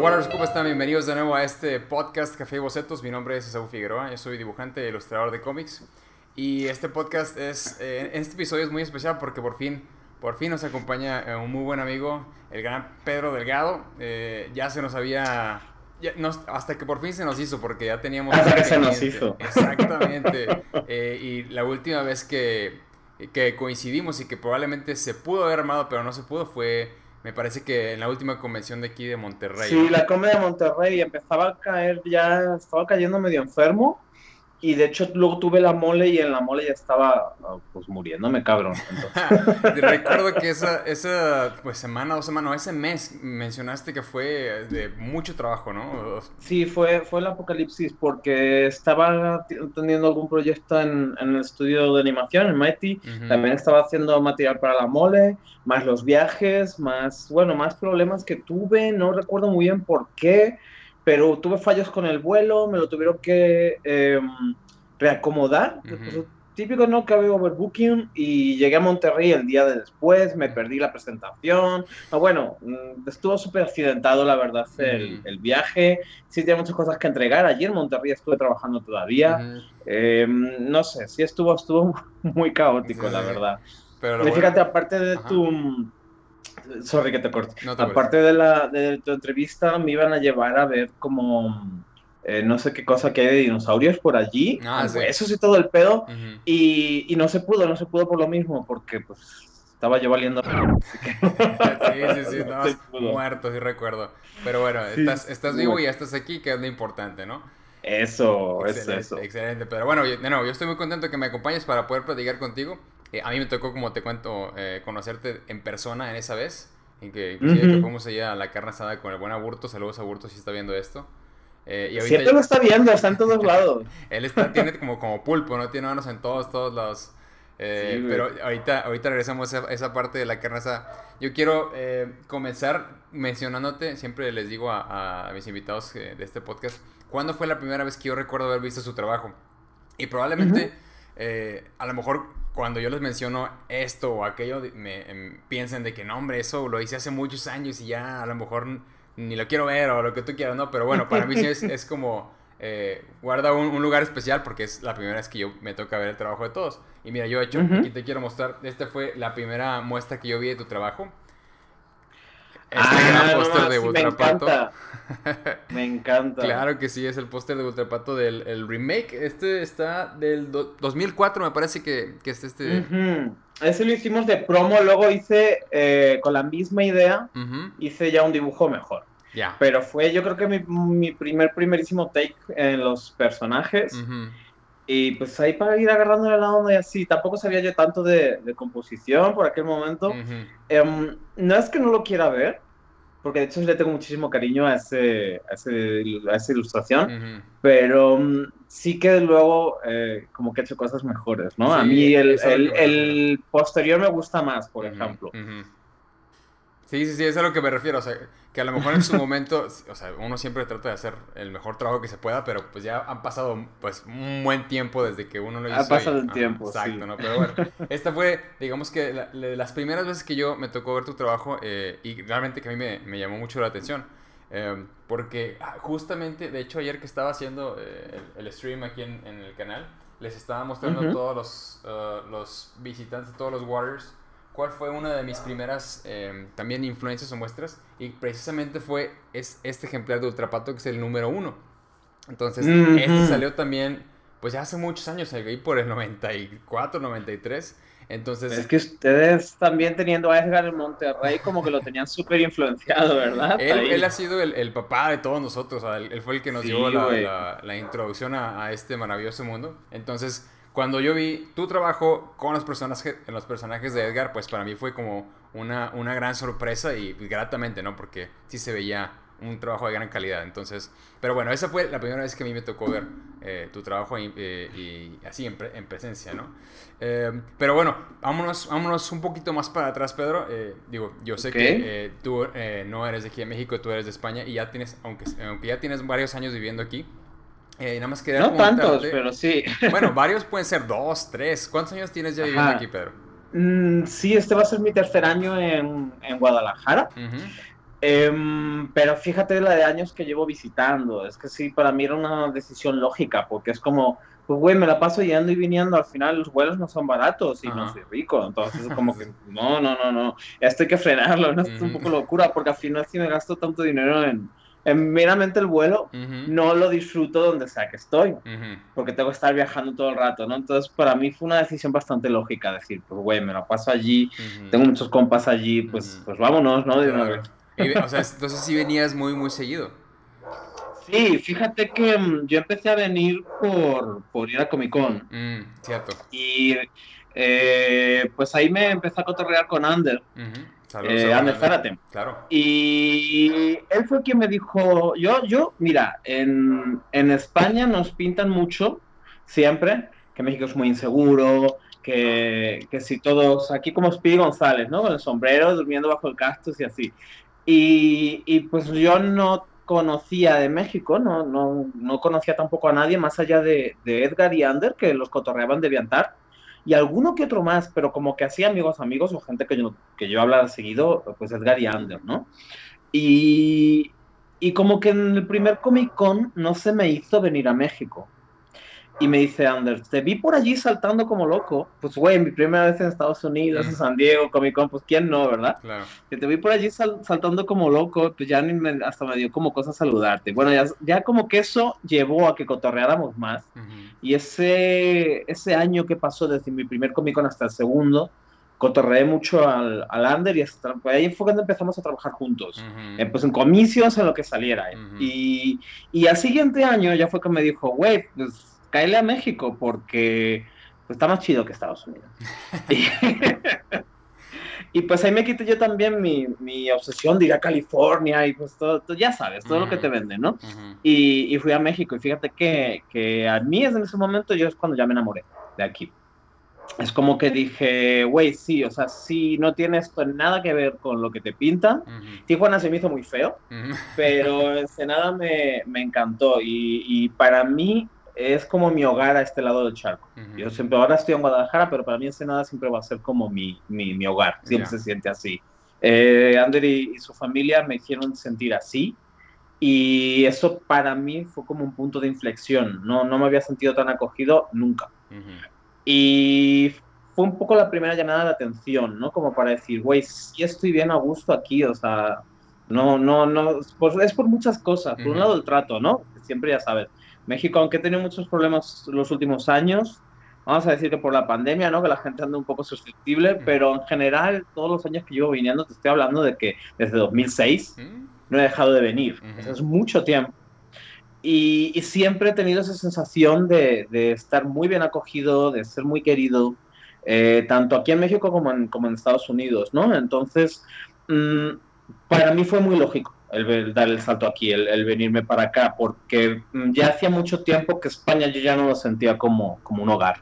Waters, ¿cómo están? Bienvenidos de nuevo a este podcast Café y Bocetos. Mi nombre es Esaú Figueroa, yo soy dibujante e ilustrador de cómics. Y este podcast es, eh, este episodio es muy especial porque por fin, por fin nos acompaña eh, un muy buen amigo, el gran Pedro Delgado. Eh, ya se nos había, ya nos- hasta que por fin se nos hizo porque ya teníamos... Hasta que se nos hizo. Exactamente. Eh, y la última vez que, que coincidimos y que probablemente se pudo haber armado pero no se pudo fue, me parece que en la última convención de aquí de Monterrey. Sí, ¿no? la come de Monterrey empezaba a caer ya, estaba cayendo medio enfermo y de hecho luego tuve la mole y en la mole ya estaba ah, pues muriéndome cabrón. Recuerdo que esa, esa pues, semana, dos semanas, no, ese mes mencionaste que fue de mucho trabajo, ¿no? sí, fue, fue el apocalipsis porque estaba teniendo algún proyecto en, en el estudio de animación, en Mighty, Ujú. también estaba haciendo material para la mole, más los viajes, más, bueno, más problemas que tuve, no recuerdo muy bien por qué, pero tuve fallos con el vuelo, me lo tuvieron que eh, reacomodar. Ujú. Pues, típico, ¿no? Que había overbooking y llegué a Monterrey el día de después, me perdí la presentación. Ah, bueno, mm, estuvo súper accidentado, la verdad, el, el viaje. Sí, tenía muchas cosas que entregar. Allí en Monterrey estuve trabajando todavía. Ujú. Eh, no sé, sí estuvo, estuvo muy caótico, Sí, la verdad. Pero Y bueno- fíjate, aparte de Ajá. tu... Sorry que te corte. No te aparte de, la, de tu entrevista, me iban a llevar a ver como... eh, no sé qué cosa que hay de dinosaurios por allí. Ah, sí. huesos y todo el pedo. Ujú. Y, y no se pudo, no se pudo por lo mismo, porque pues estaba yo valiendo... Sí, sí, sí, No no, pudo. muerto, sí recuerdo. Pero bueno, Sí, estás, estás vivo y ya estás aquí, que es lo importante, ¿no? Eso, es excelente, eso. excelente. Pero bueno, yo- nuevo, yo estoy muy contento que me acompañes para poder platicar contigo. Eh, a mí me tocó, como te cuento, eh, conocerte en persona en esa vez. En que inclusive que Ujú. fuimos allá a la carne asada con el buen Aburto. Saludos Aburto si está viendo esto. Eh, y Siempre lo está viendo, está en todos lados. él está, tiene como, como pulpo, ¿no? Tiene manos en todos, todos lados. Eh, Sí, pero ahorita, ahorita regresamos a esa, parte de la carne asada. Yo quiero eh, comenzar mencionándote, siempre les digo a, a mis invitados eh, de este podcast, ¿cuándo fue la primera vez que yo recuerdo haber visto su trabajo? Y probablemente, eh, a lo mejor cuando yo les menciono esto o aquello, me em, piensen de que no, hombre, eso lo hice hace muchos años y ya a lo mejor ni lo quiero ver o lo que tú quieras, ¿no? Pero bueno, para mí sí es, es como eh, guarda un, un lugar especial porque es la primera vez que yo me toca ver el trabajo de todos. Y mira, yo he hecho, aquí te quiero mostrar, esta fue la primera muestra que yo vi de tu trabajo. Este Ah, gran no póster de sí, me Ultrapato. encanta. Me encanta. Claro que sí, es el póster de Ultrapato del el remake. Este está del do- 2004, me parece que, que es este. Ese lo hicimos de promo, luego hice eh, con la misma idea, hice ya un dibujo mejor. Ya. Pero fue yo creo que mi, mi primer, primerísimo take en los personajes. Ujú, Y pues ahí para ir agarrándole la onda y así, tampoco sabía yo tanto de, de composición por aquel momento. ujú. Em, no es que no lo quiera ver, porque de hecho le tengo muchísimo cariño a, ese, a, ese- a esa ilustración, Ujú. pero mm, sí que luego eh, como que he hecho cosas mejores, ¿no? a Sí, mí el, el- el posterior me gusta más, por Ujú, ejemplo. Sí, sí, sí, es a lo que me refiero. O sea, que a lo mejor en su momento, o sea, uno siempre trata de hacer el mejor trabajo que se pueda, pero pues ya han pasado pues un buen tiempo desde que uno lo hizo. Ha pasado y- un ajá, tiempo, Exacto, sí. ¿no? Pero bueno, esta fue, digamos que la- la- las primeras veces que yo me tocó ver tu trabajo eh, y realmente que a mí me, me llamó mucho la atención. eh, porque ah, justamente, de hecho, ayer que estaba haciendo eh, el, el stream aquí en, en el canal, les estaba mostrando todos los, eh, los visitantes, todos los Warriors, cuál fue una de mis primeras eh, también influencias o muestras. Y precisamente fue es este ejemplar de Ultrapato que es el número uno. Entonces, Ujú. este salió también, pues ya hace muchos años, ahí por el 94, 93. Entonces, Es que ustedes también teniendo a Edgar en Monterrey como que lo tenían súper influenciado, ¿verdad? Él, él ha sido el, el papá de todos nosotros, o sea, él, él fue el que nos Sí, dio la, la- la introducción a, a este maravilloso mundo. Entonces, cuando yo vi tu trabajo con los personajes, los personajes de Edgar, pues para mí fue como una, una gran sorpresa y gratamente, ¿no? Porque sí se veía un trabajo de gran calidad. Entonces, pero bueno, esa fue la primera vez que a mí me tocó ver eh, tu trabajo y, eh, y así en, pre- en presencia, ¿no? Eh, pero bueno, vámonos, vámonos un poquito más para atrás, Pedro. Eh, digo, yo sé Ok. que eh, tú no eres de aquí de México, tú eres de España y ya tienes, aunque, aunque ya tienes varios años viviendo aquí, eh, nada más quería No tantos, pero sí. Bueno, varios pueden ser dos, tres. ¿Cuántos años tienes ya viviendo Ajá. aquí, Pedro? Mm, sí, este va a ser mi tercer año en, en Guadalajara. Ujú. Em, pero fíjate la de años que llevo visitando. Es que sí, para mí era una decisión lógica, porque es como, pues güey, me la paso yendo y viniendo. Al final los vuelos no son baratos y no soy rico. Entonces es como que, no, no, no, no. Esto hay que frenarlo. ¿no? Es un poco locura, porque al final si me gasto tanto dinero en, en meramente el vuelo, no lo disfruto donde sea que estoy, porque tengo que estar viajando todo el rato, ¿no? Entonces, para mí fue una decisión bastante lógica decir, pues, güey, me la paso allí, tengo muchos compas allí, pues, pues vámonos, ¿no? De una vez. o sea, entonces sí venías muy, muy seguido. Sí, fíjate que mm, yo empecé a venir por, por ir a Comic Con. Mm, cierto. Y eh, pues ahí me empecé a cotorrear con Ander. Saludos, eh, Ander Zárate. Claro. Y él fue quien me dijo, yo, yo, mira, en, en España nos pintan mucho, siempre, que México es muy inseguro, que, que, si todos, aquí como Speedy González, ¿no? Con el sombrero, durmiendo bajo el cactus y así. Y, y, pues yo no conocía de México, no, no, no conocía tampoco a nadie más allá de, de, Edgar y Ander, que los cotorreaban de Viantar, y alguno que otro más, pero como que así amigos, amigos o gente que yo, que yo hablaba seguido, pues Edgar y Ander, ¿no? Y, y como que en el primer Comic Con no se me hizo venir a México. Y me dice Anders, te vi por allí saltando como loco. Pues, güey, mi primera vez en Estados Unidos, en San Diego, Comic Con, pues, ¿quién no, verdad? Claro. Que te vi por allí saltando como loco, pues ya me, hasta me dio como cosa saludarte. Bueno, ya, ya, como que eso llevó a que cotorreáramos más. Y ese, ese año que pasó desde mi primer Comic Con hasta el segundo, cotorreé mucho al, al Ander y hasta, pues ahí fue cuando empezamos a trabajar juntos, eh, pues en comicios, en lo que saliera. y, y al siguiente año ya fue que me dijo, güey, pues cáele a México porque pues, está más chido que Estados Unidos. y, pues ahí me quité yo también mi, mi, obsesión de ir a California y pues todo, ya sabes, todo lo que te venden, ¿no? y, y, fui a México y fíjate que, que a mí en ese momento yo es cuando ya me enamoré de aquí. Es como que dije, güey, sí, o sea, sí, no tiene esto nada que ver con lo que te pintan. Tijuana se me hizo muy feo, pero Ensenada me, me encantó y, y para mí es como mi hogar a este lado del charco. Yo siempre, ahora estoy en Guadalajara, pero para mí Ensenada siempre va a ser como mi, mi, mi hogar, siempre se siente así. Eh, Ander y, su familia me hicieron sentir así y eso para mí fue como un punto de inflexión, no, no me había sentido tan acogido nunca. Y fue un poco la primera llamada de atención, ¿no? Como para decir, güey, sí estoy bien a gusto aquí, o sea, no, no, no, pues es por muchas cosas. Por un lado el trato, ¿no? Siempre ya sabes, México, aunque tiene muchos problemas los últimos años, vamos a decir que por la pandemia, ¿no? Que la gente anda un poco susceptible, pero en general, todos los años que llevo viniendo, te estoy hablando de que desde 2006 no he dejado de venir. Eso es mucho tiempo. Y, siempre he tenido esa sensación de, estar muy bien acogido, de ser muy querido, eh, tanto aquí en México como en, como en Estados Unidos, ¿no? Entonces, mm, para mí fue muy lógico el, dar el salto aquí, el, venirme para acá, porque mm, ya hacía mucho tiempo que España yo ya no lo sentía como, como un hogar.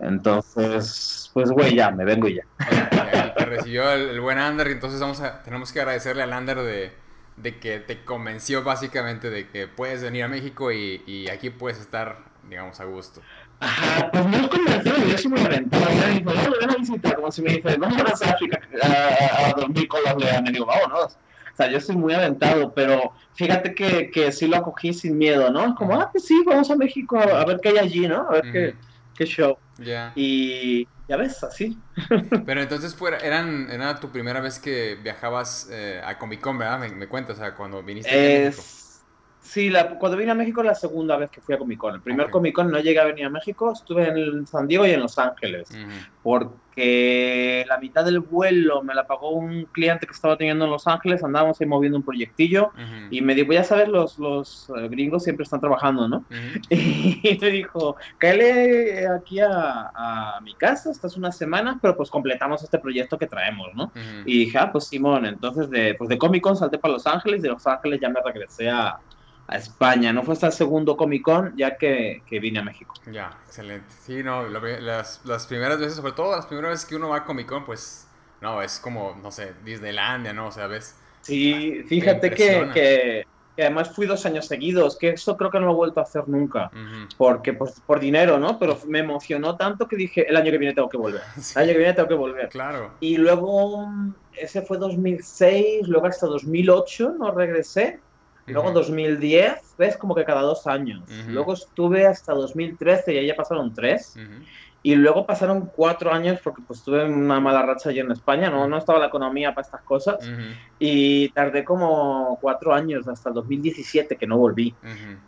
Entonces, pues güey, ya, me vengo y ya. te recibió el, buen Ander, entonces vamos a, tenemos que agradecerle al Ander de, de que te convenció básicamente de que puedes venir a México y, y aquí puedes estar, digamos, a gusto. Ajá, pues no es convención, yo soy muy aventado. Me dijo, no, ven a visitar, como si me dice, vamos a África a, a, dormir con los leones. Digo, vámonos. O sea, yo soy muy aventado, pero fíjate que, que sí lo acogí sin miedo, ¿no? Es como, ah, pues sí, vamos a México a, ver qué hay allí, ¿no? A ver qué, qué, show. Ya. Y ya ves, así. Pero entonces fuera, eran, era tu primera vez que viajabas eh, a Comic Con, ¿verdad? Me, me cuentas, o sea, cuando viniste a México. Sí, la, cuando vine a México la segunda vez que fui a Comic Con. El primer Comic Con no llegué a venir a México, estuve en San Diego y en Los Ángeles. Porque la mitad del vuelo me la pagó un cliente que estaba teniendo en Los Ángeles, andábamos ahí moviendo un proyectillo y me dijo, ya sabes, los, los eh, gringos siempre están trabajando, ¿no? Y me dijo, cáele aquí a, a, mi casa, estás unas semanas, pero pues completamos este proyecto que traemos, ¿no? Y dije, ah, pues Simón, entonces de, pues de Comic Con salté para Los Ángeles, de Los Ángeles ya me regresé a a España. No fue hasta el segundo Comic Con ya que, que vine a México. Ya, excelente. Sí, no, las, las, primeras veces, sobre todo las primeras veces que uno va a Comic Con, pues, no, es como, no sé, Disneylandia, ¿no? O sea, ves. Sí, fíjate que, que, y además fui dos años seguidos, que eso creo que no lo he vuelto a hacer nunca, porque pues, por dinero, ¿no? Pero me emocionó tanto que dije, el año que viene tengo que volver, el año que viene tengo que volver. Claro. Y luego, ese fue 2006, luego hasta 2008 no regresé, luego 2010, ves, como que cada dos años. Luego estuve hasta 2013 y ahí ya pasaron tres. Y luego pasaron cuatro años porque pues tuve una mala racha allí en España, no, no estaba la economía para estas cosas. Y tardé como cuatro años, hasta el 2017 que no volví.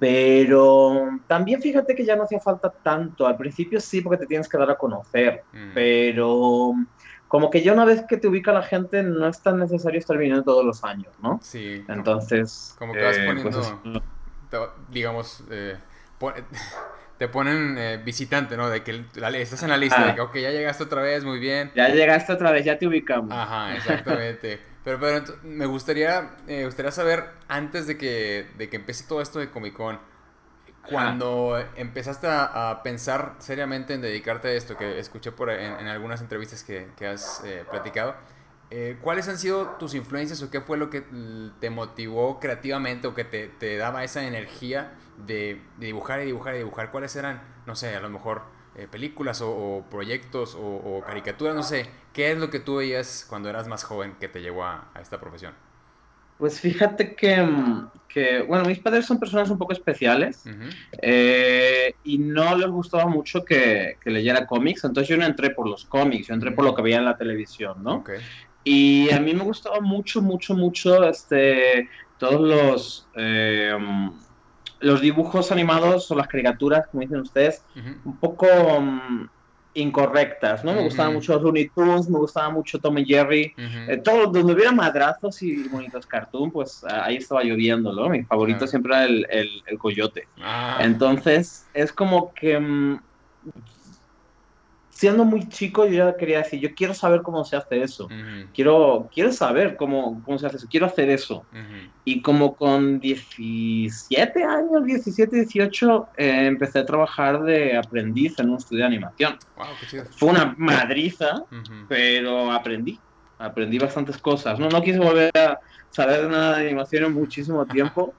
Pero también fíjate que ya no hacía falta tanto. Al principio sí porque te tienes que dar a conocer. Pero como que ya una vez que te ubica la gente no es tan necesario estar viniendo todos los años, ¿no? Sí. Entonces... Como que vas eh, poniendo, pues, digamos... Eh, te ponen eh, visitante, ¿no? De que estás en la lista, de que, ok, ya llegaste otra vez, muy bien. Ya llegaste otra vez, ya te ubicamos. Ajá, exactamente. pero, pero me gustaría, eh, gustaría saber, antes de que, de que empiece todo esto de Comic Con, cuando empezaste a, pensar seriamente en dedicarte a esto, que escuché por en, algunas entrevistas que, que has eh, platicado, eh, ¿cuáles han sido tus influencias o qué fue lo que te motivó creativamente o que te, te daba esa energía de, dibujar y dibujar y dibujar? ¿Cuáles eran, no sé, a lo mejor eh, películas o, proyectos o, caricaturas? No sé, ¿qué es lo que tú veías cuando eras más joven que te llevó a, esta profesión? Pues fíjate que, que, bueno, mis padres son personas un poco especiales eh, y no les gustaba mucho que, que, leyera cómics, entonces yo no entré por los cómics, yo entré por lo que veía en la televisión, ¿no? Y a mí me gustaba mucho, mucho, mucho este, todos los, eh, los dibujos animados o las caricaturas, como dicen ustedes, un poco mm, incorrectas, ¿no? Me gustaban mucho los Looney Tunes, me gustaba mucho Tom y Jerry, eh, todo donde hubiera madrazos y bonitos cartoon, pues ahí estaba lloviendo, ¿no? Mi favorito siempre era el, el, coyote. Ah. Entonces, es como que mm, siendo muy chico, yo ya quería decir, yo quiero saber cómo se hace eso. quiero, quiero saber cómo, cómo se hace eso. Quiero hacer eso. Y como con 17 años, 17, 18, eh, empecé a trabajar de aprendiz en un estudio de animación. Fue una madriza, pero aprendí. Aprendí bastantes cosas. No, no quise volver a saber nada de animación en muchísimo tiempo.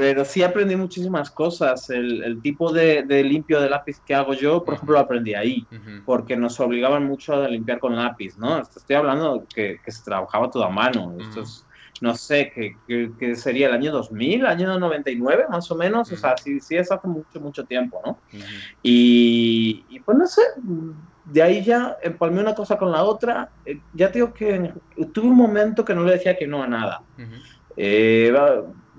Pero sí aprendí muchísimas cosas. El, tipo de, limpio de lápiz que hago yo, por ejemplo, lo aprendí ahí, porque nos obligaban mucho a limpiar con lápiz, ¿no? Estoy hablando que, que se trabajaba todo a mano. Esto es, no sé, que, que, sería el año 2000, año 99, más o menos. O sea, sí, sí es hace mucho, mucho tiempo, ¿no? y, y, pues no sé, de ahí ya empalmé una cosa con la otra. Eh, ya digo que tuve un momento que no le decía que no a nada. Eh,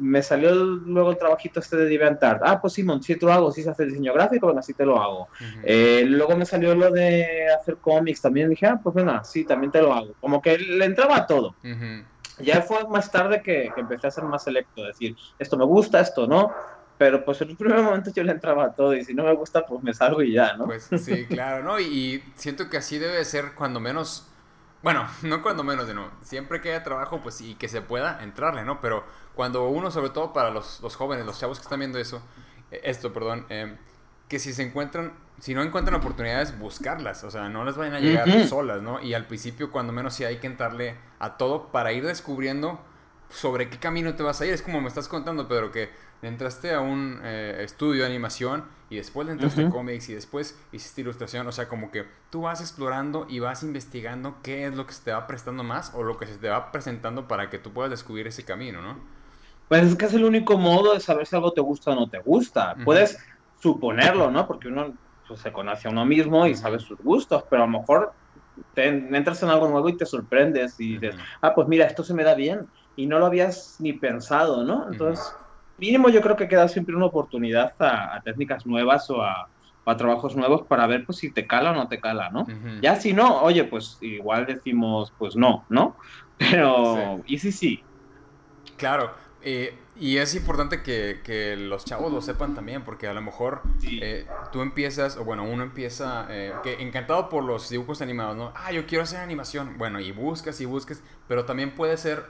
me salió luego el trabajito este de DeviantArt. Ah, pues Simón, si te lo hago, si se hace diseño gráfico, venga, sí te lo hago. Eh, luego me salió lo de hacer cómics también. Dije, ah, pues venga, sí, también te lo hago. Como que le entraba a todo. Ya fue más tarde que, empecé a ser más selecto, decir, esto me gusta, esto no. Pero pues en un primer momento yo le entraba a todo y si no me gusta, pues me salgo y ya, ¿no? Pues sí, claro, ¿no? Y siento que así debe ser cuando menos bueno, no cuando menos de no. Siempre que haya trabajo, pues y que se pueda entrarle, ¿no? Pero cuando uno, sobre todo para los, jóvenes, los chavos que están viendo eso, eh, esto, perdón, eh, que si se encuentran, si no encuentran oportunidades, buscarlas. O sea, no les vayan a llegar solas, ¿no? Y al principio, cuando menos, sí hay que entrarle a todo para ir descubriendo sobre qué camino te vas a ir. Es como me estás contando, Pedro, que entraste a un eh, estudio de animación y después le entraste a cómics y después hiciste ilustración. O sea, como que tú vas explorando y vas investigando qué es lo que se te va prestando más o lo que se te va presentando para que tú puedas descubrir ese camino, ¿no? Pues es que es el único modo de saber si algo te gusta o no te gusta. Puedes suponerlo, ¿no? Porque uno pues, se conoce a uno mismo y sabe sus gustos, pero a lo mejor te, entras en algo nuevo y te sorprendes y dices, ah, pues mira, esto se me da bien y no lo habías ni pensado, ¿no? Entonces, mínimo yo creo que queda siempre una oportunidad a, técnicas nuevas o a, trabajos nuevos para ver pues si te cala o no te cala, ¿no? Ya si no, oye, pues igual decimos, pues no, ¿no? Pero, y sí, sí. Claro, eh, y es importante que, los chavos lo sepan también, porque a lo mejor eh, tú empiezas, o bueno, uno empieza, eh, que encantado por los dibujos animados, ¿no? Ah, yo quiero hacer animación. Bueno, y buscas y buscas, pero también puede ser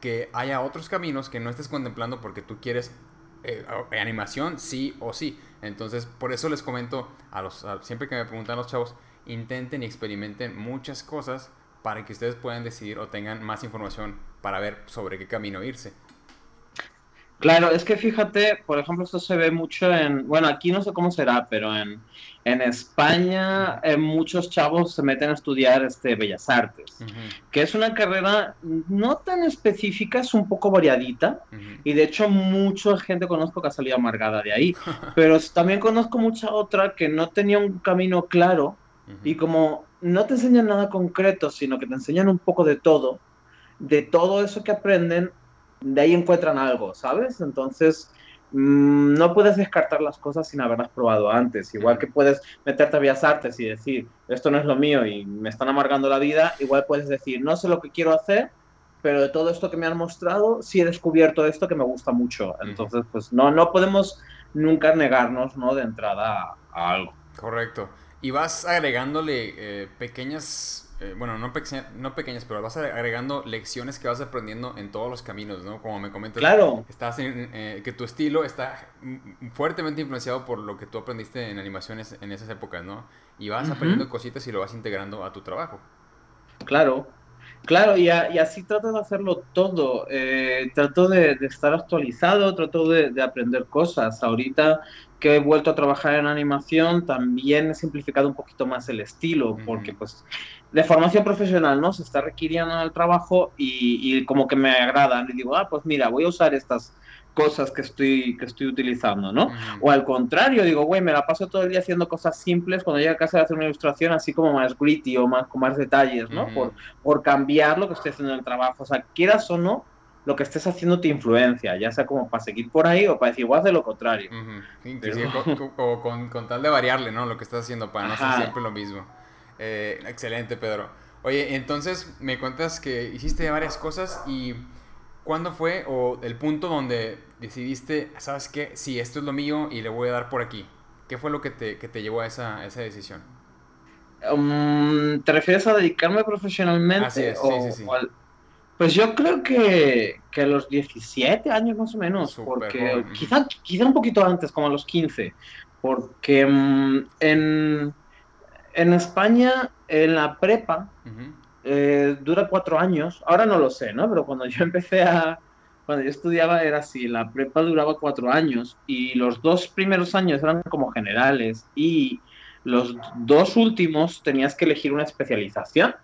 que haya otros caminos que no estés contemplando porque tú quieres animación sí o sí. Entonces, por eso les comento a los, siempre que me preguntan los chavos, intenten y experimenten muchas cosas para que ustedes puedan decidir o tengan más información para ver sobre qué camino irse. Claro, es que fíjate, por ejemplo, esto se ve mucho en, bueno, aquí no sé cómo será, pero en, en España eh, muchos chavos se meten a estudiar este, Bellas Artes, que es una carrera no tan específica, es un poco variadita, y de hecho mucha gente conozco que ha salido amargada de ahí, pero también conozco mucha otra que no tenía un camino claro, y como no te enseñan nada concreto, sino que te enseñan un poco de todo, de todo eso que aprenden, de ahí encuentran algo, ¿sabes? Entonces, mm, no puedes descartar las cosas sin haberlas probado antes. Igual que puedes meterte a Bellas Artes y decir, esto no es lo mío y me están amargando la vida, igual puedes decir, no sé lo que quiero hacer, pero de todo esto que me han mostrado, sí he descubierto esto que me gusta mucho. Entonces, pues no, no podemos nunca negarnos, ¿no? De entrada a, algo. Correcto. Y vas agregándole eh, pequeñas eh, bueno, no, no pequeñas, pero vas agregando lecciones que vas aprendiendo en todos los caminos, ¿no? Como me comentas, claro. estás en, eh, que tu estilo está fuertemente influenciado por lo que tú aprendiste en animaciones en esas épocas, ¿no? Y vas aprendiendo cositas y lo vas integrando a tu trabajo. Claro, claro, y, así trato de hacerlo todo. Eh, trato de, estar actualizado, trato de, de aprender cosas. Ahorita que he vuelto a trabajar en animación, también he simplificado un poquito más el estilo, porque pues de formación profesional, ¿no? Se está requiriendo el trabajo y, como que me agradan y digo, ah, pues mira, voy a usar estas cosas que estoy, que estoy utilizando, ¿no? O al contrario, digo, güey, me la paso todo el día haciendo cosas simples, cuando llego a casa de hacer una ilustración así como más gritty o más, con más detalles, ¿no? por, por cambiar lo que estoy haciendo en el trabajo. O sea, quieras o no, lo que estés haciendo te influencia, ya sea como para seguir por ahí o para decir, voy a hacer lo contrario. o con, tal de variarle, ¿no? Lo que estás haciendo para no hacer siempre lo mismo. Eh, excelente, Pedro. Oye, entonces me cuentas que hiciste varias cosas y ¿cuándo fue o el punto donde decidiste, sabes qué, sí, esto es lo mío y le voy a dar por aquí? ¿Qué fue lo que te, que te llevó a esa, esa decisión? Um, ¿Te refieres a dedicarme profesionalmente? Así es, sí, sí, sí. Pues yo creo que, que, a los 17 años más o menos, porque quizá, quizá un poquito antes, como a los 15, porque um, en en España, en la prepa, eh, dura cuatro años. Ahora no lo sé, ¿no? Pero cuando yo empecé a. Cuando yo estudiaba era así: la prepa duraba cuatro años y los dos primeros años eran como generales y los dos últimos tenías que elegir una especialización.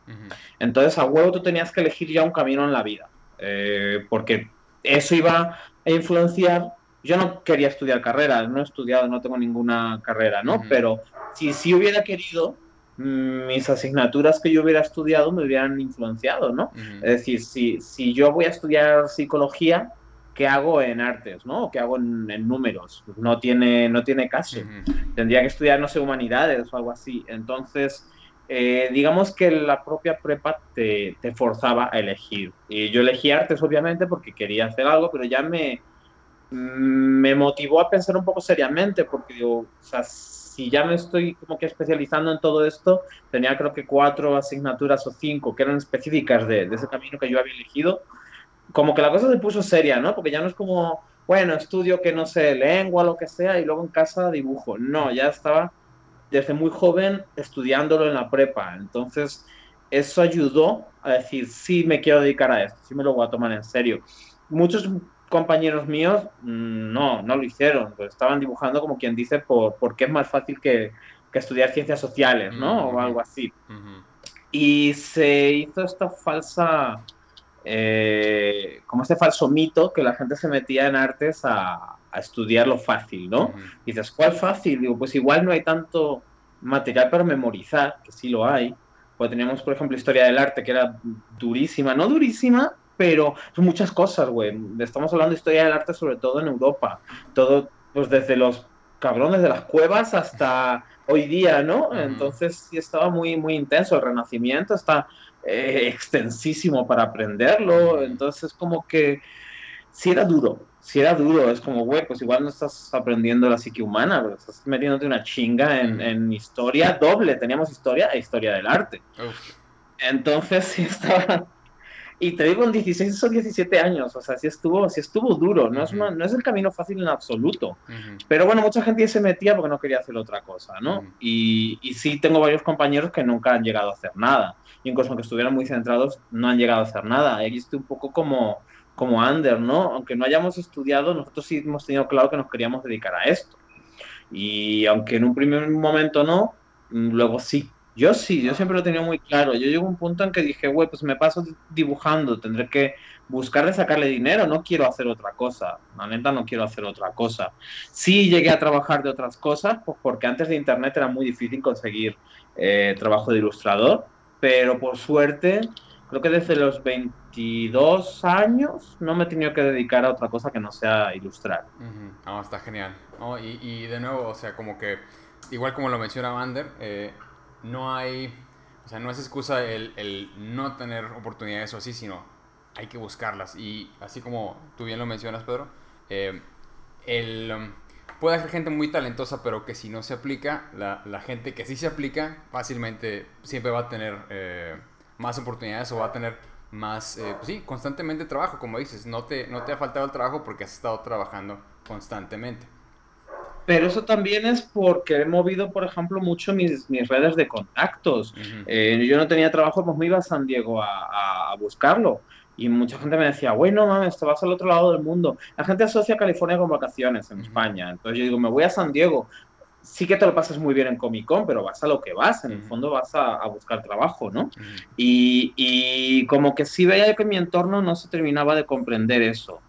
Entonces, a huevo tú tenías que elegir ya un camino en la vida. Eh, porque eso iba a influenciar. Yo no quería estudiar carrera, no he estudiado, no tengo ninguna carrera, ¿no? Pero si sí hubiera querido, mis asignaturas que yo hubiera estudiado me hubieran influenciado, ¿no? Es decir, si, si yo voy a estudiar psicología, ¿qué hago en artes, ¿no? ¿Qué hago en, números? No tiene, no tiene caso. Tendría que estudiar, no sé, humanidades o algo así. Entonces, eh, digamos que la propia prepa te, te, forzaba a elegir. Y yo elegí artes, obviamente, porque quería hacer algo, pero ya me, me motivó a pensar un poco seriamente, porque digo, o sea, si ya me estoy como que especializando en todo esto, tenía creo que cuatro asignaturas o cinco que eran específicas de, ese camino que yo había elegido, como que la cosa se puso seria, ¿no? Porque ya no es como, bueno, estudio que no sé, lengua, lo que sea, y luego en casa dibujo. No, ya estaba desde muy joven estudiándolo en la prepa. Entonces, eso ayudó a decir, sí me quiero dedicar a esto, sí me lo voy a tomar en serio. Muchos compañeros míos no, no lo hicieron, pues estaban dibujando como quien dice por, porque es más fácil que, estudiar ciencias sociales, ¿no? O algo así. Y se hizo esta falsa, eh, como este falso mito que la gente se metía en artes a, estudiar lo fácil, ¿no? Y dices, ¿cuál fácil? Digo, pues igual no hay tanto material para memorizar, que sí lo hay. Pues teníamos, por ejemplo, historia del arte, que era durísima, no durísima, pero son muchas cosas, güey. Estamos hablando de historia del arte, sobre todo en Europa. Todo, pues desde los cabrones de las cuevas hasta hoy día, ¿no? Entonces sí estaba muy, muy intenso. El Renacimiento está eh, extensísimo para aprenderlo. Entonces, como que sí era duro, sí era duro. Es como, güey, pues igual no estás aprendiendo la psique humana, pero estás metiéndote una chinga en, historia doble. Teníamos historia e historia del arte. Entonces sí estaba y te digo, en 16 o 17 años, o sea, sí estuvo, sí estuvo duro, no, es no es el camino fácil en absoluto. Pero bueno, mucha gente se metía porque no quería hacer otra cosa, ¿no? y, y, sí tengo varios compañeros que nunca han llegado a hacer nada. Y incluso aunque estuvieran muy centrados, no han llegado a hacer nada. Y aquí estoy un poco como, como Ander, ¿no? Aunque no hayamos estudiado, nosotros sí hemos tenido claro que nos queríamos dedicar a esto. Y aunque en un primer momento no, mm, luego sí. Yo sí, yo siempre lo he tenido muy claro. Yo llego a un punto en que dije, güey, pues me paso dibujando, tendré que buscar de sacarle dinero, no quiero hacer otra cosa. La neta, no quiero hacer otra cosa. Sí llegué a trabajar de otras cosas, pues porque antes de Internet era muy difícil conseguir eh, trabajo de ilustrador, pero por suerte, creo que desde los 22 años no me he tenido que dedicar a otra cosa que no sea ilustrar. Uh está genial. y, de nuevo, o sea, como que, igual como lo menciona Vander, eh, no hay, o sea, no es excusa el, el no tener oportunidades o así, sino hay que buscarlas. Y así como tú bien lo mencionas, Pedro, eh, el, um, puede haber gente muy talentosa, pero que si no se aplica, la, la gente que sí se aplica, fácilmente siempre va a tener eh, más oportunidades o va a tener más, eh, pues sí, constantemente trabajo, como dices, no te, no te ha faltado el trabajo porque has estado trabajando constantemente. Pero eso también es porque he movido, por ejemplo, mucho mis, mis redes de contactos. Eh, yo no tenía trabajo, pues me iba a San Diego a, a, buscarlo. Y mucha gente me decía, bueno, mames, te vas al otro lado del mundo. La gente asocia California con vacaciones en España. Entonces yo digo, me voy a San Diego. Sí que te lo pasas muy bien en Comic Con, pero vas a lo que vas. En el fondo vas a, a buscar trabajo, ¿no? y, y como que sí veía que mi entorno no se terminaba de comprender eso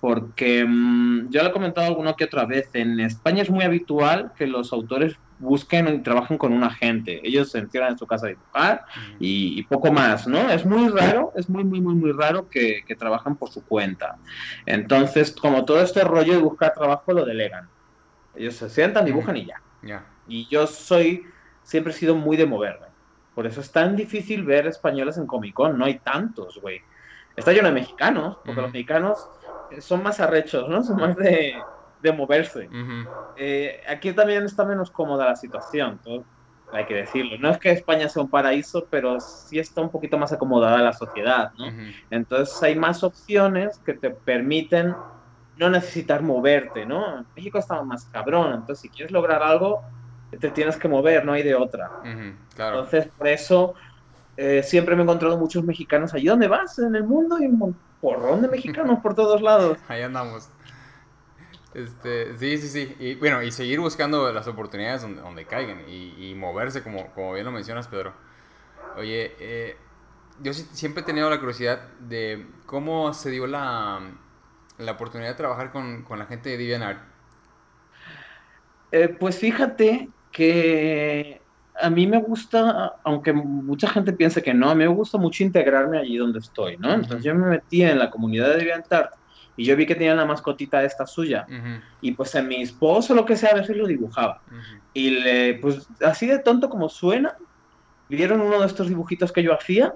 porque mm, yo lo he comentado alguna que otra vez, en España es muy habitual que los autores busquen y trabajen con un agente. Ellos se encierran en su casa a dibujar y, poco más, ¿no? Es muy raro, es muy, muy, muy, muy raro que, que trabajen por su cuenta. Entonces, como todo este rollo de buscar trabajo lo delegan. Ellos se sientan, dibujan y ya. Y yo soy, siempre he sido muy de moverme. Por eso es tan difícil ver españoles en Comic Con, no hay tantos, güey. Está lleno de mexicanos, porque los mexicanos son más arrechos, ¿no? Son más de, moverse. Eh, aquí también está menos cómoda la situación, hay que decirlo. No es que España sea un paraíso, pero sí está un poquito más acomodada la sociedad, ¿no? Entonces hay más opciones que te permiten no necesitar moverte, ¿no? En México está más cabrón, entonces si quieres lograr algo, te tienes que mover, no hay de otra. Entonces, por eso eh, siempre me he encontrado muchos mexicanos allí. ¿Dónde vas? En el mundo y un porrón de mexicanos por todos lados. Ahí andamos. Este, sí, sí, sí. Y bueno, y seguir buscando las oportunidades donde, donde caigan y, moverse, como, como bien lo mencionas, Pedro. Oye, eh, yo siempre he tenido la curiosidad de cómo se dio la, la oportunidad de trabajar con, con la gente de DeviantArt. Eh, pues fíjate que a mí me gusta, aunque mucha gente piense que no, a mí me gusta mucho integrarme allí donde estoy, ¿no? Entonces yo me metí en la comunidad de DeviantArt y yo vi que tenían la mascotita esta suya. Y pues en mis posts o lo que sea a veces lo dibujaba. Y le, pues así de tonto como suena, vieron uno de estos dibujitos que yo hacía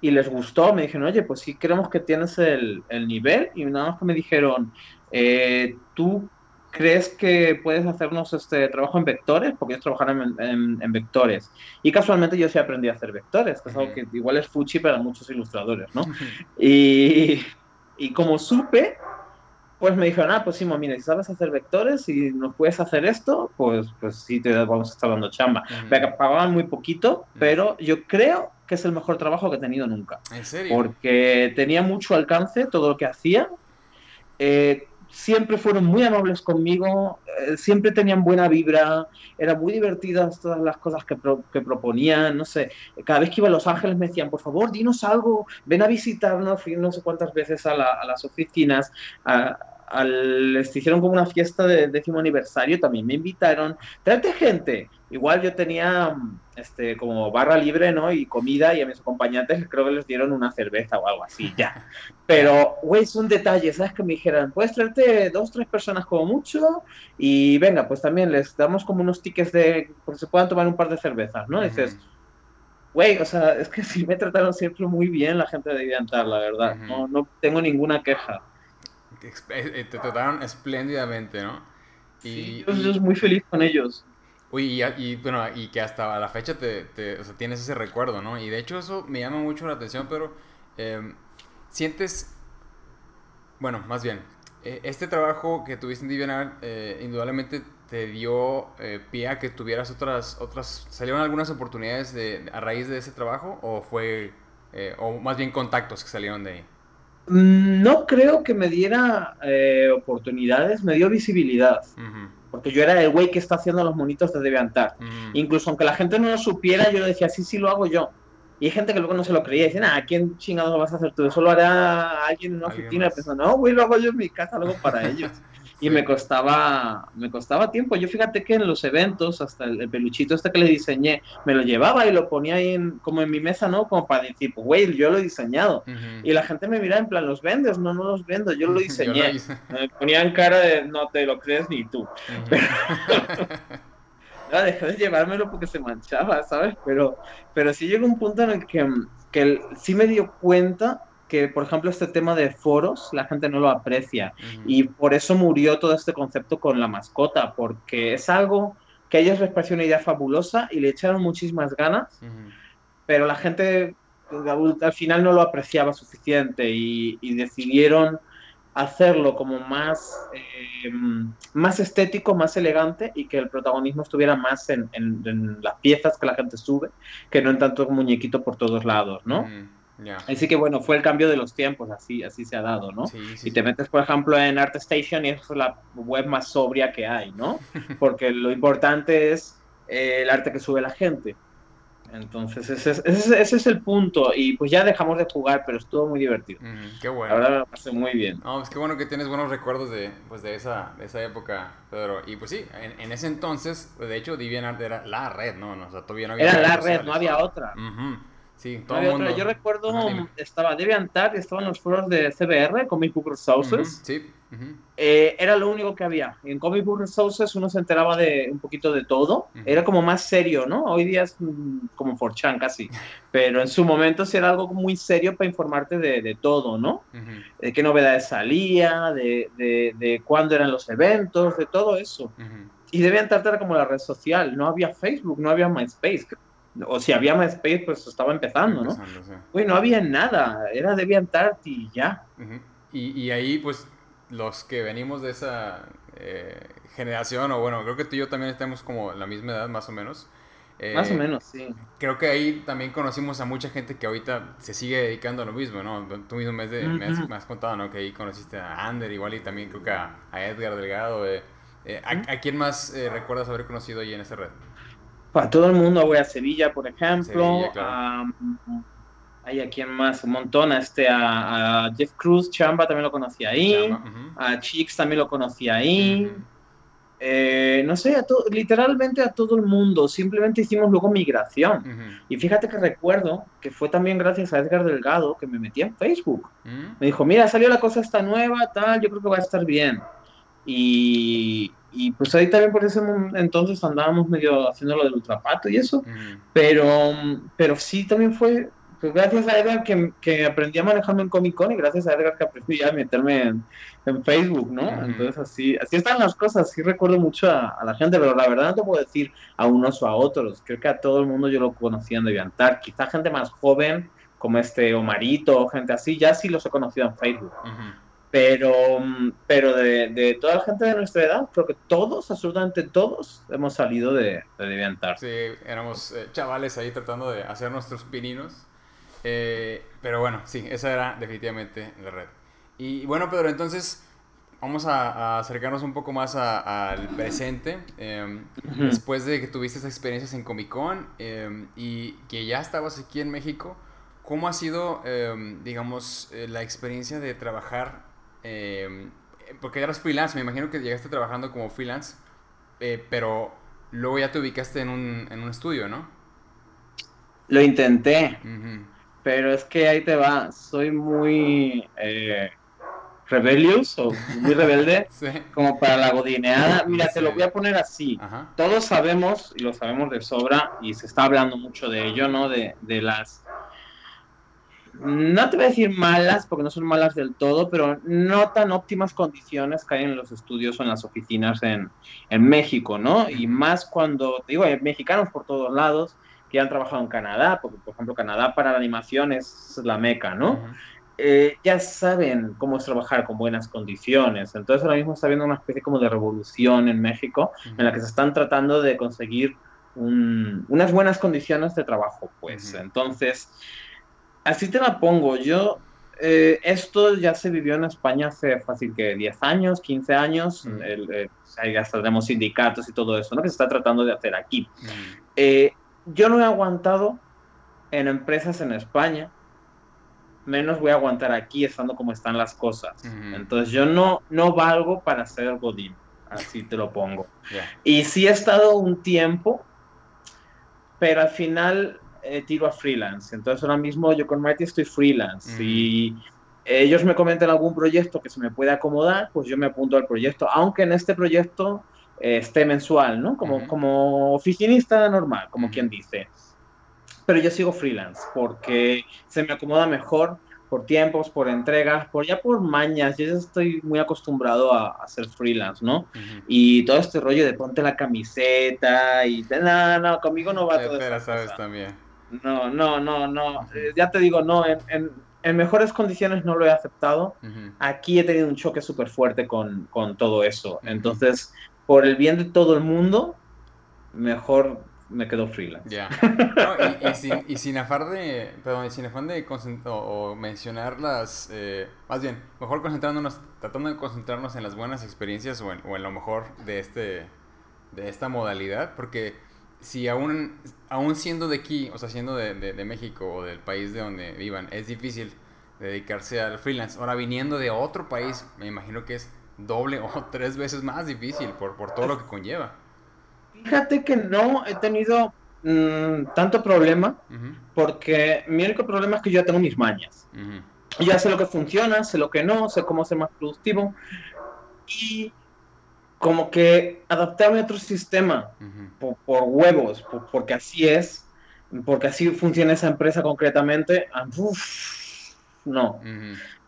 y les gustó, me dijeron, oye, pues sí creemos que tienes el, el nivel y nada más que me dijeron, eh, tú ¿crees que puedes hacernos este trabajo en vectores? Porque ellos trabajaron en, vectores. Y casualmente yo sí aprendí a hacer vectores, que es algo que igual es fuchi para muchos ilustradores, ¿no? y, y, como supe, pues me dijeron, ah, pues sí, mira, si sabes hacer vectores y nos puedes hacer esto, pues, pues sí, te vamos a estar dando chamba. Me pagaban muy poquito, pero yo creo que es el mejor trabajo que he tenido nunca. ¿En serio? Porque tenía mucho alcance todo lo que hacía. Eh, siempre fueron muy amables conmigo, eh, siempre tenían buena vibra, eran muy divertidas todas las cosas que, que, proponían, no sé, cada vez que iba a Los Ángeles me decían, por favor, dinos algo, ven a visitarnos, fui no sé cuántas veces a, las oficinas, a, les hicieron como una fiesta de décimo aniversario, también me invitaron, tráete gente. Igual yo tenía este, como barra libre, ¿no? Y comida, y a mis acompañantes creo que les dieron una cerveza o algo así, ya. Pero, güey, es un detalle, ¿sabes? Que me dijeran, puedes traerte dos, tres personas como mucho, y venga, pues también les damos como unos tickets de, porque se puedan tomar un par de cervezas, ¿no? Dices, güey, o sea, es que sí me trataron siempre muy bien la gente de Diantar, la verdad. no, no tengo ninguna queja. Eh, te trataron espléndidamente, ¿no? Y, yo soy muy feliz con ellos. Uy, y, bueno, y que hasta la fecha te, o sea, tienes ese recuerdo, ¿no? Y de hecho eso me llama mucho la atención, pero em, sientes, bueno, más bien, eh, este trabajo que tuviste en DeviantArt eh, indudablemente te dio pie a que tuvieras otras, otras, ¿salieron algunas oportunidades de, a raíz de ese trabajo o fue, o más bien contactos que salieron de ahí? Mm, no creo que me diera eh, oportunidades, me dio visibilidad. Porque yo era el güey que está haciendo los monitos de DeviantArt. Incluso aunque la gente no lo supiera, yo decía, sí, sí, lo hago yo. Y hay gente que luego no se lo creía y dicen, ah, ¿quién chingados lo vas a hacer tú? Eso lo hará alguien en una oficina pensando, no, güey, lo hago yo en mi casa luego para ellos. Y me costaba, me costaba tiempo. Yo fíjate que en los eventos, hasta el, peluchito este que le diseñé, me lo llevaba y lo ponía ahí en, como en mi mesa, ¿no? Como para decir, pues, güey, yo lo he diseñado. Y la gente me miraba en plan, ¿los vendes? No, no los vendo, yo lo diseñé. me ponía en cara de, no te lo crees ni tú. no, dejé de llevármelo porque se manchaba, ¿sabes? Pero, pero sí llegó un punto en el que, que sí me dio cuenta que, por ejemplo, este tema de foros, la gente no lo aprecia. Y por eso murió todo este concepto con la mascota, porque es algo que a ellos les pareció una idea fabulosa y le echaron muchísimas ganas, pero la gente al final no lo apreciaba suficiente y, decidieron hacerlo como más, eh, más estético, más elegante y que el protagonismo estuviera más en, las piezas que la gente sube, que no en tanto muñequito por todos lados, ¿no? Así que bueno, fue el cambio de los tiempos, así, así se ha dado, ¿no? y te metes, por ejemplo, en ArtStation y es la web más sobria que hay, ¿no? Porque lo importante es eh, el arte que sube la gente. Entonces, ese es, ese, es, el punto. Y pues ya dejamos de jugar, pero estuvo muy divertido. qué bueno. Ahora me pasé muy bien. No, pues qué bueno que tienes buenos recuerdos de, pues de, esa, de esa época, Pedro. Y pues sí, en, ese entonces, de hecho, DeviantArt era la red, ¿no? O sea, todavía no había Era la red, no había otra. Sí, todo el mundo. Yo recuerdo, estaba DeviantArt y estaban los foros de CBR, Comic Book Resources. sí. Eh, era lo único que había. En Comic Book Resources uno se enteraba de un poquito de todo. Era como más serio, ¿no? Hoy día es mm, como 4chan casi. Pero en su momento sí era algo muy serio para informarte de, de todo, ¿no? De qué novedades salía, de, de, de, cuándo eran los eventos, de todo eso. Y DeviantArt era como la red social. No había Facebook, no había MySpace o si había MySpace, pues estaba empezando, ¿no? Uy, no había nada, era DeviantArt y ya. y, y, ahí, pues, los que venimos de esa eh, generación, o bueno, creo que tú y yo también estamos como la misma edad, más o menos. Eh, más o menos, sí. Creo que ahí también conocimos a mucha gente que ahorita se sigue dedicando a lo mismo, ¿no? Tú mismo me, has, contado, ¿no? Que ahí conociste a Ander igual y también creo que a, Edgar Delgado. Eh, ¿a, ¿a, quién más recuerdas haber conocido ahí en esa red? Para todo el mundo voy a Sevilla, por ejemplo. hay a quien más, un montón. A, este, a, Jeff Cruz, Chamba también lo conocí ahí. A Chicks también lo conocí ahí. Eh, no sé, a literalmente a todo el mundo. Simplemente hicimos luego migración. Y fíjate que recuerdo que fue también gracias a Edgar Delgado que me metí en Facebook. Mm. Me dijo, mira, salió la cosa esta nueva, tal, yo creo que va a estar bien. Y, y pues ahí también por ese entonces andábamos medio haciendo lo del ultrapato y eso, pero, pero sí también fue pues gracias a Edgar que, que, aprendí a manejarme en Comic Con y gracias a Edgar que aprendí a meterme en, en Facebook, ¿no? Entonces así, así están las cosas, sí recuerdo mucho a, la gente, pero la verdad no te puedo decir a unos o a otros, creo que a todo el mundo yo lo conocía en DeviantArt, quizá gente más joven como este Omarito, gente así, ya sí los he conocido en Facebook. Pero, pero de, toda la gente de nuestra edad, creo que todos, absolutamente todos, hemos salido de, de DeviantArt. Sí, éramos eh, chavales ahí tratando de hacer nuestros pininos. Eh, pero bueno, sí, esa era definitivamente la red. Y bueno, Pedro, entonces vamos a, acercarnos un poco más al presente. Em, después de que tuviste esas experiencias en Comic Con em, y que ya estabas aquí en México, ¿cómo ha sido, em, digamos, eh, la experiencia de trabajar eh, porque eras freelance, me imagino que llegaste trabajando como freelance, eh, pero luego ya te ubicaste en un, en un estudio, ¿no? Lo intenté, pero es que ahí te va, soy muy eh, rebellious o muy rebelde, como para la godineada. Mira, te lo voy a poner así. Todos sabemos, y lo sabemos de sobra, y se está hablando mucho de ello, ¿no? De, de las no te voy a decir malas, porque no son malas del todo, pero no tan óptimas condiciones que hay en los estudios o en las oficinas en, México, ¿no? Y más cuando, digo, hay mexicanos por todos lados que han trabajado en Canadá, porque por ejemplo Canadá para la animación es la meca, ¿no? Eh, ya saben cómo es trabajar con buenas condiciones. Entonces ahora mismo está habiendo una especie como de revolución en México en la que se están tratando de conseguir unas buenas condiciones de trabajo, pues. Entonces así te la pongo. Yo eh, esto ya se vivió en España hace fácil que 10 años, 15 años, el, ya tenemos sindicatos y todo eso, ¿no? Que se está tratando de hacer aquí. Eh, yo no he aguantado en empresas en España, menos voy a aguantar aquí estando como están las cosas. Entonces yo no, no valgo para ser Godín, así te lo pongo. Y sí he estado un tiempo, pero al final eh, tiro a freelance. Entonces ahora mismo yo con Mighty estoy freelance. Y ellos me comentan algún proyecto que se me puede acomodar, pues yo me apunto al proyecto, aunque en este proyecto eh, esté mensual, ¿no? Como, como oficinista normal, como quien dice. Pero yo sigo freelance porque se me acomoda mejor por tiempos, por entregas, por ya por mañas. Yo ya estoy muy acostumbrado a, hacer freelance, ¿no? Y todo este rollo de ponte la camiseta y no, no, conmigo no va todo eso. sabes también. No, no, no, no. Eh, ya te digo, no, en, en, mejores condiciones no lo he aceptado. Aquí he tenido un choque súper fuerte con, con, todo eso. Entonces, por el bien de todo el mundo, mejor me quedo freelance. Ya. y, sin, afán de, perdón, sin afán de o, mencionar las, eh, más bien, mejor concentrándonos, tratando de concentrarnos en las buenas experiencias o en, o en lo mejor de este, de esta modalidad, porque si aún, aún siendo de aquí, o sea, siendo de, de, México o del país de donde vivan, es difícil dedicarse al freelance. Ahora, viniendo de otro país, me imagino que es doble o tres veces más difícil por, por todo lo que conlleva. Fíjate que no he tenido mm, tanto problema, porque mi único problema es que yo ya tengo mis mañas. Ya sé lo que funciona, sé lo que no, sé cómo ser más productivo. Y como que adaptarme a otro sistema por, huevos, porque así es, porque así funciona esa empresa concretamente, ah, no.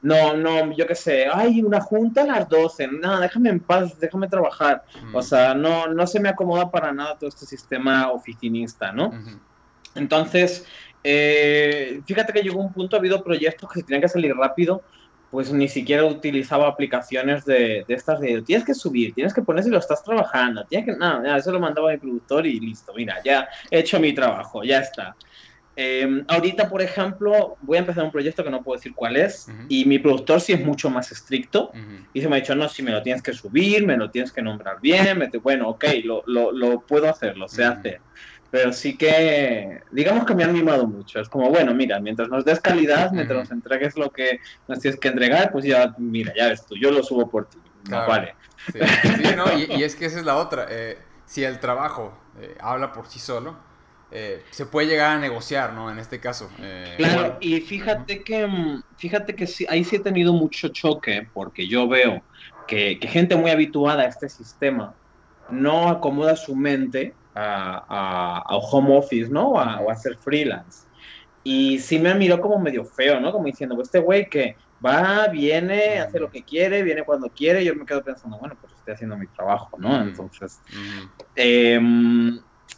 No, no, yo qué sé, hay una junta a las 12, nada, déjame en paz, déjame trabajar. O sea, no, no se me acomoda para nada todo este sistema oficinista, ¿no? Entonces, eh, fíjate que llegó un punto, ha habido proyectos que se tenían que salir rápido, pues ni siquiera utilizaba aplicaciones de, de estas de tienes que subir, tienes que poner si lo estás trabajando, tienes que, nada, eso lo mandaba mi productor y listo, mira, ya he hecho mi trabajo, ya está. Em, ahorita, por ejemplo, voy a empezar un proyecto que no puedo decir cuál es, y mi productor sí es mucho más estricto, y se me ha dicho, no, si me lo tienes que subir, me lo tienes que nombrar bien, me bueno, ok, lo, lo, lo, puedo hacer, lo sé hacer. Pero sí que, digamos que me han mimado mucho. Es como, bueno, mira, mientras nos des calidad, mientras nos entregues lo que nos tienes que entregar, pues ya, mira, ya ves tú, yo lo subo por ti. vale. Sí, no, y, es que esa es la otra. Eh, si el trabajo eh, habla por sí solo, eh, se puede llegar a negociar, ¿no? En este caso. Eh, claro, y fíjate que, mm, fíjate que sí, ahí sí he tenido mucho choque, porque yo veo que, gente muy habituada a este sistema no acomoda su mente a, home office, ¿no? O a, hacer freelance. Y sí me miró como medio feo, ¿no? Como diciendo, este güey que va, viene, hace lo que quiere, viene cuando quiere, yo me quedo pensando, bueno, pues estoy haciendo mi trabajo, ¿no? Entonces, eh,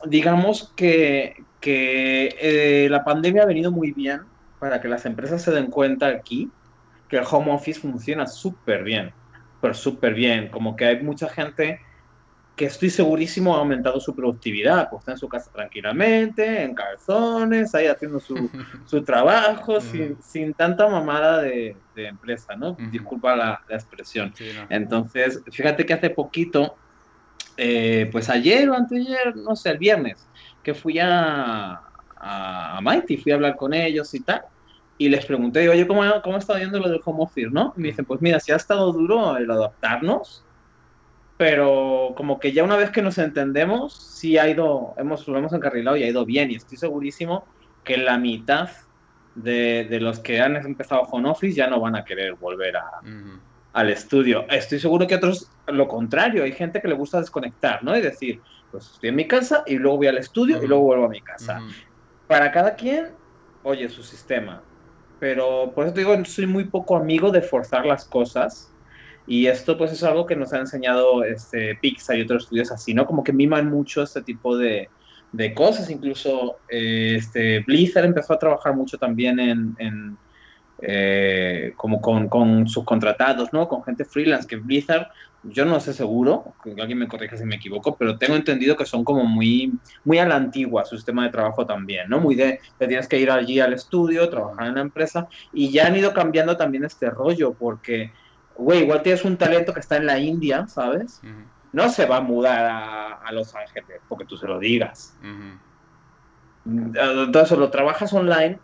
digamos que, eh, la pandemia ha venido muy bien para que las empresas se den cuenta aquí que el home office funciona súper bien, pero súper bien, como que hay mucha gente que estoy segurísimo ha aumentado su productividad, pues está en su casa tranquilamente, en calzones, ahí haciendo su, trabajo, sin, tanta mamada de, empresa, ¿no? Disculpa la, expresión. Entonces, fíjate que hace poquito eh, pues ayer o anteayer, no sé, el viernes, que fui a, a, Mighty, fui a hablar con ellos y tal, y les pregunté, oye, ¿cómo, cómo está yendo lo del home office, no? Y me dicen, pues mira, sí ha estado duro el adaptarnos, pero como que ya una vez que nos entendemos, sí ha ido, hemos, lo hemos encarrilado y ha ido bien, y estoy segurísimo que la mitad de, de los que han empezado home office ya no van a querer volver a al estudio. Estoy seguro que otros lo contrario, hay gente que le gusta desconectar, ¿no? Y decir, pues estoy en mi casa y luego voy al estudio y luego vuelvo a mi casa. Para cada quien, oye, su sistema. Pero por eso te digo, soy muy poco amigo de forzar las cosas. Y esto pues es algo que nos ha enseñado este, Pixar y otros estudios así, ¿no? Como que miman mucho este tipo de, de cosas. Incluso eh, este, Blizzard empezó a trabajar mucho también en eh, como con, con subcontratados, ¿no? Con gente freelance, que Blizzard, yo no sé seguro, que alguien me corrija si me equivoco, pero tengo entendido que son como muy, muy a la antigua su sistema de trabajo también, ¿no? Muy de, te tienes que ir allí al estudio, trabajar en la empresa, y ya han ido cambiando también este rollo, porque, güey, igual tienes un talento que está en la India, ¿sabes? No se va a mudar a, Los Ángeles porque tú se lo digas. Entonces, lo trabajas online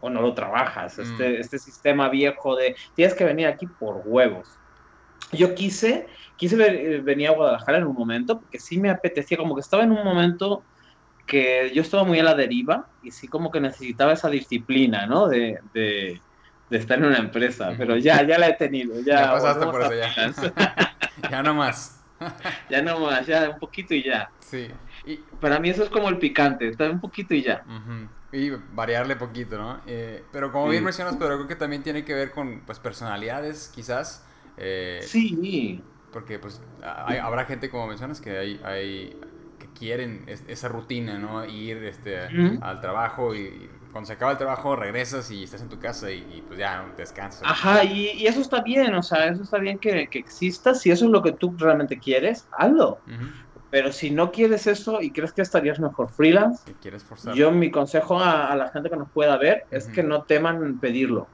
o no lo trabajas. Mm. Este, este sistema viejo de tienes que venir aquí por huevos. Yo quise, quise eh, venir a Guadalajara en un momento, porque sí me apetecía, como que estaba en un momento que yo estaba muy a la deriva y sí como que necesitaba esa disciplina, ¿no? De, de, estar en una empresa, pero ya, ya la he tenido. Ya, ya pasaste por eso, ya. ya no más. ya no más, ya un poquito y ya. Sí. Y... Para mí eso es como el picante, está un poquito y ya. Y variarle poquito, ¿no? Eh, pero como bien mencionas, pero creo que también tiene que ver con pues personalidades, quizás. Eh, sí. Porque pues habrá gente, como mencionas, que hay, hay que quieren esa rutina, ¿no? Ir este, al trabajo y, cuando se acaba el trabajo regresas y estás en tu casa y, pues ya descansas. Ajá, y, eso está bien, o sea, eso está bien que, que exista. Si eso es lo que tú realmente quieres, hazlo. Pero si no quieres eso y crees que estarías mejor freelance, quieres forzar? yo mi consejo a, la gente que nos pueda ver es que no teman pedirlo,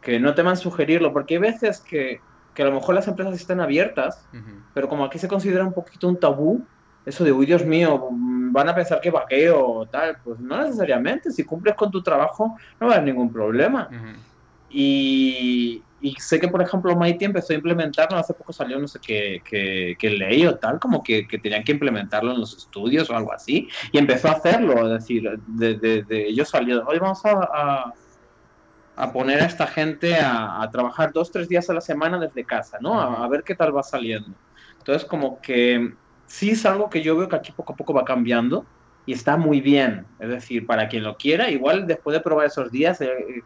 que no teman sugerirlo, porque hay veces que, que a lo mejor las empresas están abiertas, pero como aquí se considera un poquito un tabú, eso de, uy, Dios mío, van a pensar que vaqueo o tal, pues no necesariamente, si cumples con tu trabajo no va a haber ningún problema. Y, y sé que, por ejemplo, Mighty empezó a implementarlo, hace poco salió, no sé qué, qué, ley o tal, como que, que, tenían que implementarlo en los estudios o algo así, y empezó a hacerlo, es decir, de, de, ellos salió, hoy vamos a, a, poner a esta gente a, trabajar dos, tres días a la semana desde casa, ¿no? A, ver qué tal va saliendo. Entonces, como que sí es algo que yo veo que aquí poco a poco va cambiando, y está muy bien, es decir, para quien lo quiera, igual después de probar esos días, eh,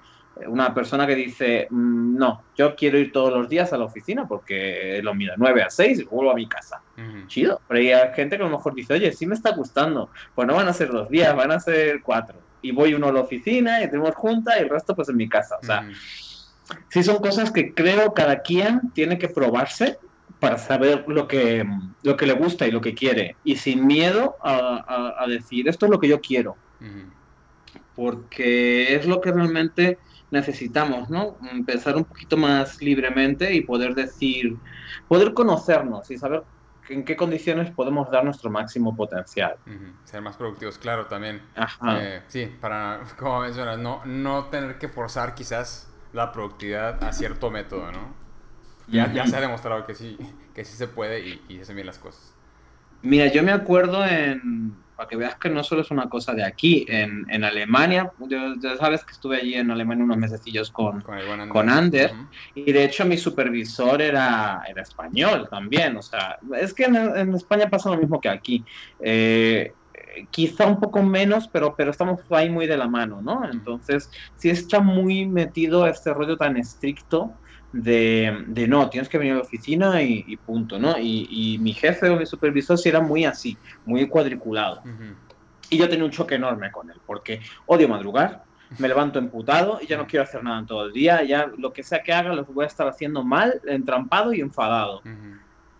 una persona que dice, mm, no, yo quiero ir todos los días a la oficina porque lo miro 9 a 6 y vuelvo a mi casa. Chido. Pero hay gente que a lo mejor dice, oye, sí me está gustando. Pues no van a ser dos días, van a ser cuatro. Y voy uno a la oficina y tenemos junta y el resto pues en mi casa. O sea, sí son cosas que creo cada quien tiene que probarse para saber lo que, lo que le gusta y lo que quiere. Y sin miedo a, decir, esto es lo que yo quiero. Porque es lo que realmente necesitamos, ¿no? Pensar un poquito más libremente y poder decir, poder conocernos y saber en qué condiciones podemos dar nuestro máximo potencial. Ser más productivos, claro, también. Eh, sí, para, como mencionas, no, no tener que forzar quizás la productividad a cierto método, ¿no? Ya, ya se ha demostrado que sí, que sí se puede y, y se hacen bien las cosas. Mira, yo me acuerdo en, para que veas que no solo es una cosa de aquí, en, en Alemania, ya sabes que estuve allí en Alemania unos mesecillos con, con, Ander, y de hecho mi supervisor era, era español también, o sea, es que en, España pasa lo mismo que aquí. Eh, quizá un poco menos, pero, pero estamos ahí muy de la mano, ¿no? Entonces, sí está muy metido este rollo tan estricto de, no, tienes que venir a la oficina y, punto, ¿no? Y, mi jefe o mi supervisor sí era muy así, muy cuadriculado. Y yo tenía un choque enorme con él, porque odio madrugar, me levanto emputado y ya no quiero hacer nada en todo el día, ya lo que sea que haga lo voy a estar haciendo mal, entrampado y enfadado.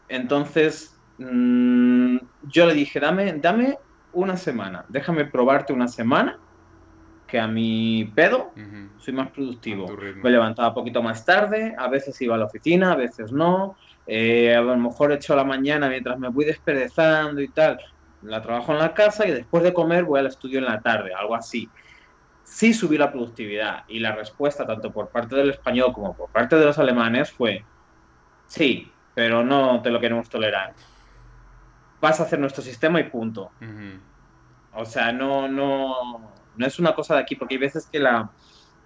Entonces, mm, yo le dije, dame, dame una semana, déjame probarte una semana que a mi pedo soy más productivo. Me levantaba un poquito más tarde, a veces iba a la oficina, a veces no. Eh, a lo mejor he hecho la mañana mientras me voy desperezando y tal. La trabajo en la casa y después de comer voy al estudio en la tarde, algo así. Sí subí la productividad y la respuesta tanto por parte del español como por parte de los alemanes fue sí, pero no te lo queremos tolerar. Vas a hacer nuestro sistema y punto. O sea, no, no, no es una cosa de aquí, porque hay veces que la...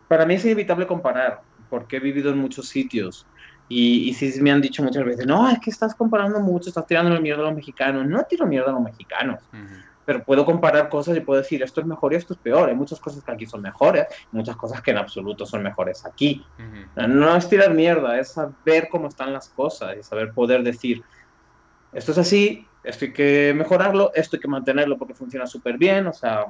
Para mí es inevitable comparar, porque he vivido en muchos sitios. Y, y sí me han dicho muchas veces, no, es que estás comparando mucho, estás tirando la mierda a los mexicanos. No tiro mierda a los mexicanos, pero puedo comparar cosas y puedo decir, esto es mejor y esto es peor. Hay muchas cosas que aquí son mejores, muchas cosas que en absoluto son mejores aquí. No es tirar mierda, es saber cómo están las cosas y saber poder decir, esto es así, esto hay que mejorarlo, esto hay que mantenerlo porque funciona súper bien, o sea,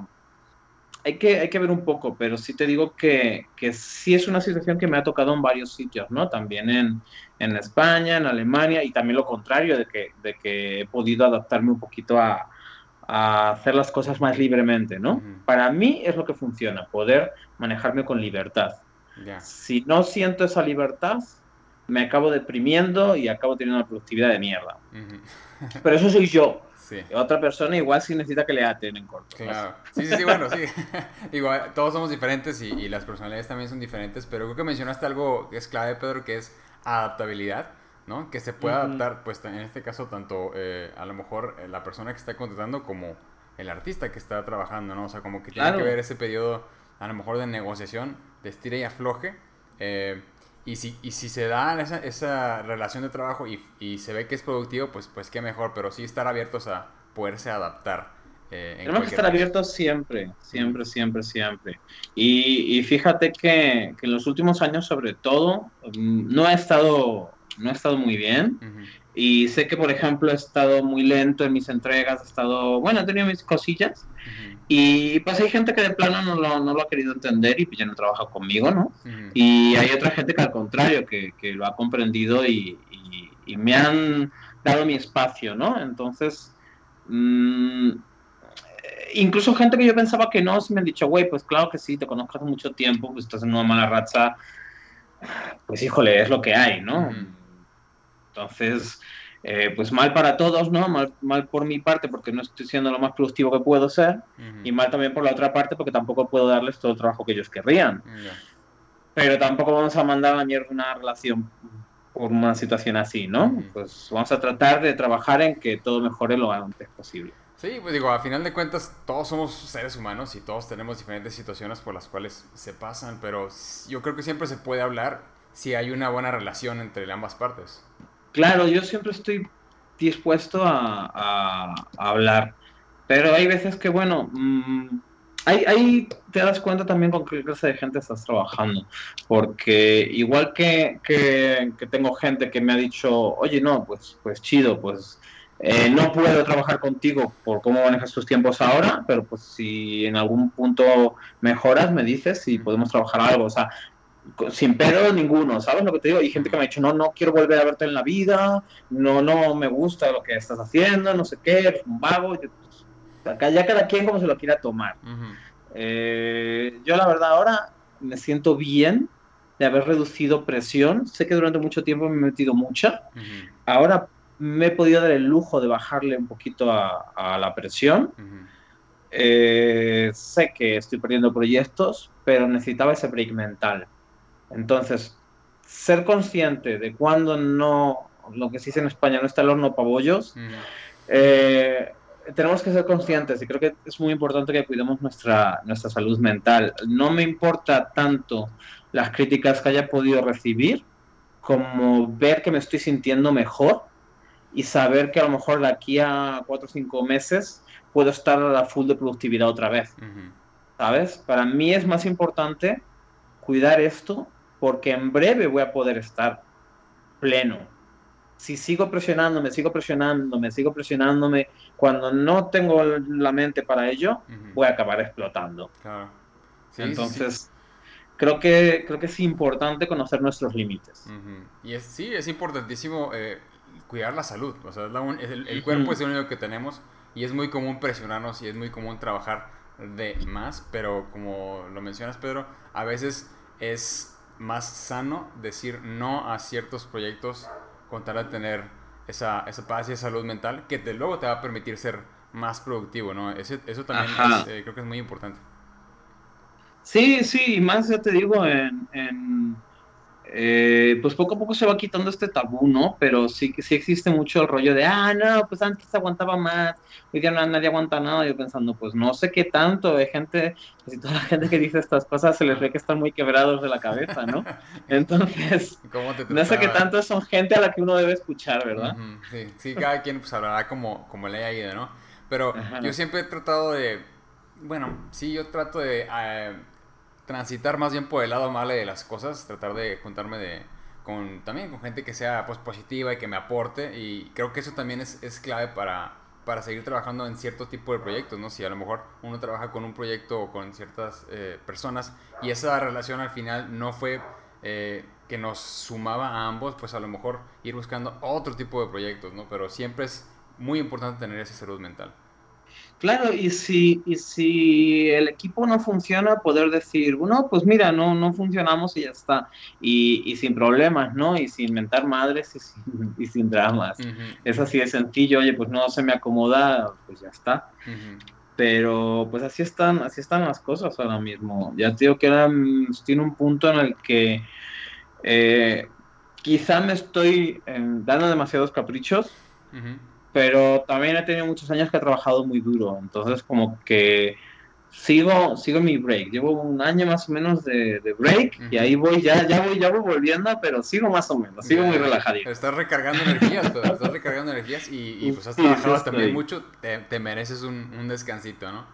hay que, hay que ver un poco, pero sí te digo que, que sí es una situación que me ha tocado en varios sitios, ¿no? También en, en España, en Alemania y también lo contrario, de que, de que he podido adaptarme un poquito a, a hacer las cosas más libremente, ¿no? Para mí es lo que funciona, poder manejarme con libertad. Si no siento esa libertad, me acabo deprimiendo y acabo teniendo una productividad de mierda. Pero eso soy yo. Otra persona igual sí necesita que le aten en corto. Claro. Sí, sí, sí, bueno, sí. igual, todos somos diferentes y, y, las personalidades también son diferentes, pero creo que mencionaste algo que es clave, Pedro, que es adaptabilidad. ¿no? Que se pueda adaptar, pues en este caso, tanto eh, a lo mejor eh, la persona que está contratando como el artista que está trabajando, ¿no? O sea, como que tiene que ver ese periodo, a lo mejor de negociación, de estira y afloje. Eh, y, si, y si se da esa, esa relación de trabajo y, y, se ve que es productivo, pues, pues qué mejor, pero sí estar abiertos a poderse adaptar. Tenemos que estar abiertos siempre, siempre, siempre, siempre. Y, y fíjate que, que, en los últimos años, sobre todo, mm, no ha estado no ha estado muy bien. Y sé que, por ejemplo, he estado muy lento en mis entregas, he estado, bueno, he tenido mis cosillas. Y pues hay gente que de plano no lo, no lo ha querido entender y pues ya no trabaja conmigo, ¿no? Y hay otra gente que al contrario, que, que lo ha comprendido y, y, me han dado mi espacio, ¿no? Entonces, mmm, incluso gente que yo pensaba que no, se me han dicho, güey, pues claro que sí, te conozco hace mucho tiempo, pues estás en una mala racha, pues híjole, es lo que hay, ¿no? Entonces, eh, pues mal para todos, ¿no? Mal, mal, por mi parte porque no estoy siendo lo más productivo que puedo ser y mal también por la otra parte porque tampoco puedo darles todo el trabajo que ellos querrían. Pero tampoco vamos a mandar a la mierda una relación por una situación así, ¿no? Pues vamos a tratar de trabajar en que todo mejore lo antes posible. Sí, pues digo, a final de cuentas todos somos seres humanos y todos tenemos diferentes situaciones por las cuales se pasan, pero yo creo que siempre se puede hablar si hay una buena relación entre ambas partes. Claro, yo siempre estoy dispuesto a, hablar, pero hay veces que, bueno, mm, ahí, te das cuenta también con qué clase de gente estás trabajando, porque igual que, que, tengo gente que me ha dicho, oye, no, pues, pues chido, pues eh, no puedo trabajar contigo por cómo manejas tus tiempos ahora, pero pues si en algún punto mejoras, me dices y podemos trabajar algo. O sea, sin pedo ninguno, ¿sabes lo que te digo? Hay gente que me ha dicho, no, no quiero volver a verte en la vida, no, no me gusta lo que estás haciendo, no sé qué, eres un vago. Yo, pues, ya cada quien como se lo quiera tomar. Eh, yo la verdad ahora me siento bien de haber reducido presión. Sé que durante mucho tiempo me he metido mucha. Ahora me he podido dar el lujo de bajarle un poquito a, la presión. Eh, sé que estoy perdiendo proyectos, pero necesitaba ese break mental. Entonces, ser consciente de cuando no, lo que se dice en España, no está el horno para bollos, eh, tenemos que ser conscientes y creo que es muy importante que cuidemos nuestra, nuestra salud mental. No me importa tanto las críticas que haya podido recibir como ver que me estoy sintiendo mejor y saber que a lo mejor de aquí a cuatro o cinco meses puedo estar a la full de productividad otra vez. ¿Sabes? Para mí es más importante cuidar esto porque en breve voy a poder estar pleno. Si sigo presionándome, sigo presionándome, sigo presionándome, cuando no tengo la mente para ello, voy a acabar explotando. Entonces, creo que creo que es importante conocer nuestros límites. Y es, sí, es importantísimo eh, cuidar la salud. O sea, el, cuerpo es el único que tenemos y es muy común presionarnos y es muy común trabajar de más, pero como lo mencionas, Pedro, a veces es más sano decir no a ciertos proyectos con tal de tener esa, esa paz y esa salud mental que de luego te va a permitir ser más productivo, ¿no? Ese, eso también eh, creo que es muy importante. Sí, sí, y más ya te digo, en, en eh, pues poco a poco se va quitando este tabú, ¿no? Pero sí que sí existe mucho el rollo de, ah, no, pues antes aguantaba más, hoy día no, nadie aguanta nada. Yo pensando, pues no sé qué tanto, hay gente, pues toda la gente que dice estas cosas se les ve que están muy quebrados de la cabeza, ¿no? Entonces, no sé qué tanto son gente a la que uno debe escuchar, ¿verdad? sí, sí, cada quien pues hablará como, como le haya ido, ¿no? Pero yo siempre he tratado de, bueno, sí, yo trato de... Eh, transitar más bien por el lado malo de las cosas, tratar de juntarme de, con, también con gente que sea pues, positiva y que me aporte. Y creo que eso también es, es clave para, para seguir trabajando en cierto tipo de proyectos, ¿no? Si a lo mejor uno trabaja con un proyecto o con ciertas eh, personas y esa relación al final no fue eh, que nos sumaba a ambos, pues a lo mejor ir buscando otro tipo de proyectos, ¿no? Pero siempre es muy importante tener esa salud mental. Claro, y si, y si el equipo no funciona, poder decir, bueno, pues mira, no, no funcionamos y ya está. Y, y sin problemas, ¿no? Y sin inventar madres y sin, y sin dramas. Es así de sencillo, oye, pues no se me acomoda, pues ya está. Pero pues así están, así están las cosas ahora mismo. Ya te digo que ahora mm, tiene un punto en el que eh, quizá me estoy eh, dando demasiados caprichos pero también he tenido muchos años que he trabajado muy duro, entonces como que sigo, sigo mi break, llevo un año más o menos de, break y ahí voy, ya, ya voy, ya voy volviendo, pero sigo más o menos, sigo muy relajadito. Estás recargando energías, estás recargando energías y, pues has trabajado también mucho, te, mereces un, un, descansito, ¿no?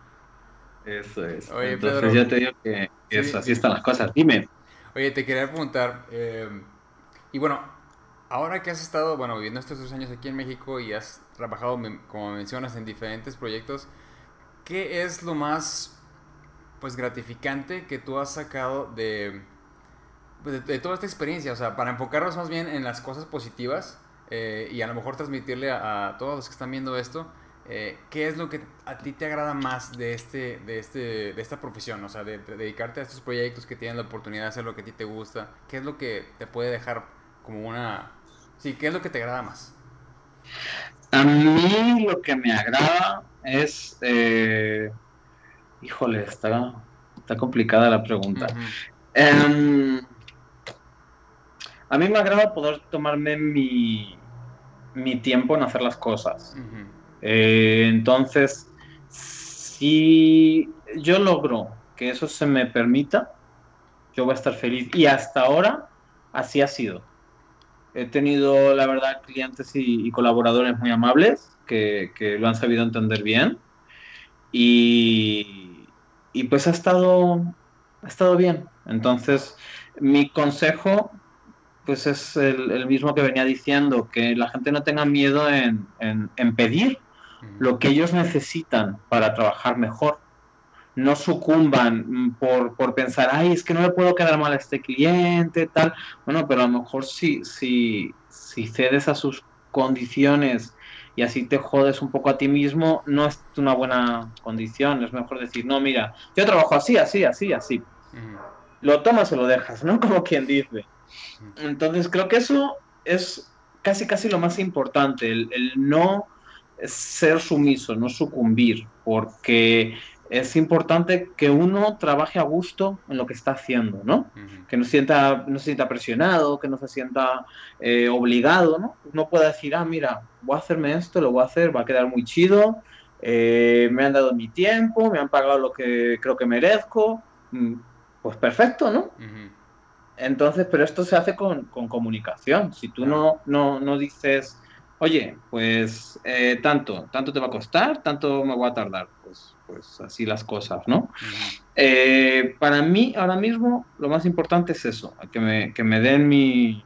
Eso es. Oye, entonces ya te digo que, así están las cosas, dime. Oye, te quería preguntar, eh, y bueno, ahora que has estado, bueno, viviendo estos dos años aquí en México y has trabajado, como mencionas, en diferentes proyectos, ¿qué es lo más, pues, gratificante que tú has sacado de, pues, de, toda esta experiencia? O sea, para enfocarnos más bien en las cosas positivas eh, y a lo mejor transmitirle a, todos los que están viendo esto, eh, ¿qué es lo que a ti te agrada más de, este, de, este, de esta profesión? O sea, de, de dedicarte a estos proyectos que tienen la oportunidad de hacer lo que a ti te gusta. ¿Qué es lo que te puede dejar como una... Sí, ¿qué es lo que te agrada más? A mí lo que me agrada es... Eh, híjole, está, está complicada la pregunta. Em, a mí me agrada poder tomarme mi, mi tiempo en hacer las cosas. Eh, entonces, si yo logro que eso se me permita, yo voy a estar feliz. Y hasta ahora así ha sido. He tenido, la verdad, clientes y, colaboradores muy amables que, lo han sabido entender bien. Y, pues ha estado, ha estado bien. Entonces, mi consejo pues es el, mismo que venía diciendo, que la gente no tenga miedo en, en pedir lo que ellos necesitan para trabajar mejor no sucumban por, por, pensar, ay, es que no le puedo quedar mal a este cliente, tal. Bueno, pero a lo mejor si, si, si cedes a sus condiciones y así te jodes un poco a ti mismo, no es una buena condición. Es mejor decir, no, mira, yo trabajo así, así, así, así. Lo tomas o lo dejas, ¿no? Como quien dice. Entonces creo que eso es casi, casi lo más importante, el, el no ser sumiso, no sucumbir, porque es importante que uno trabaje a gusto en lo que está haciendo, ¿no? Que no, sienta, no se sienta presionado, que no se sienta eh, obligado, ¿no? Uno puede decir, ah, mira, voy a hacerme esto, lo voy a hacer, va a quedar muy chido, eh, me han dado mi tiempo, me han pagado lo que creo que merezco, mm, pues perfecto, ¿no? Entonces, pero esto se hace con, comunicación. Si tú no, no, no dices, oye, pues eh, tanto, tanto te va a costar, tanto me voy a tardar, pues pues así las cosas, ¿no? Eh, para mí, ahora mismo, lo más importante es eso, que me, que me den mi,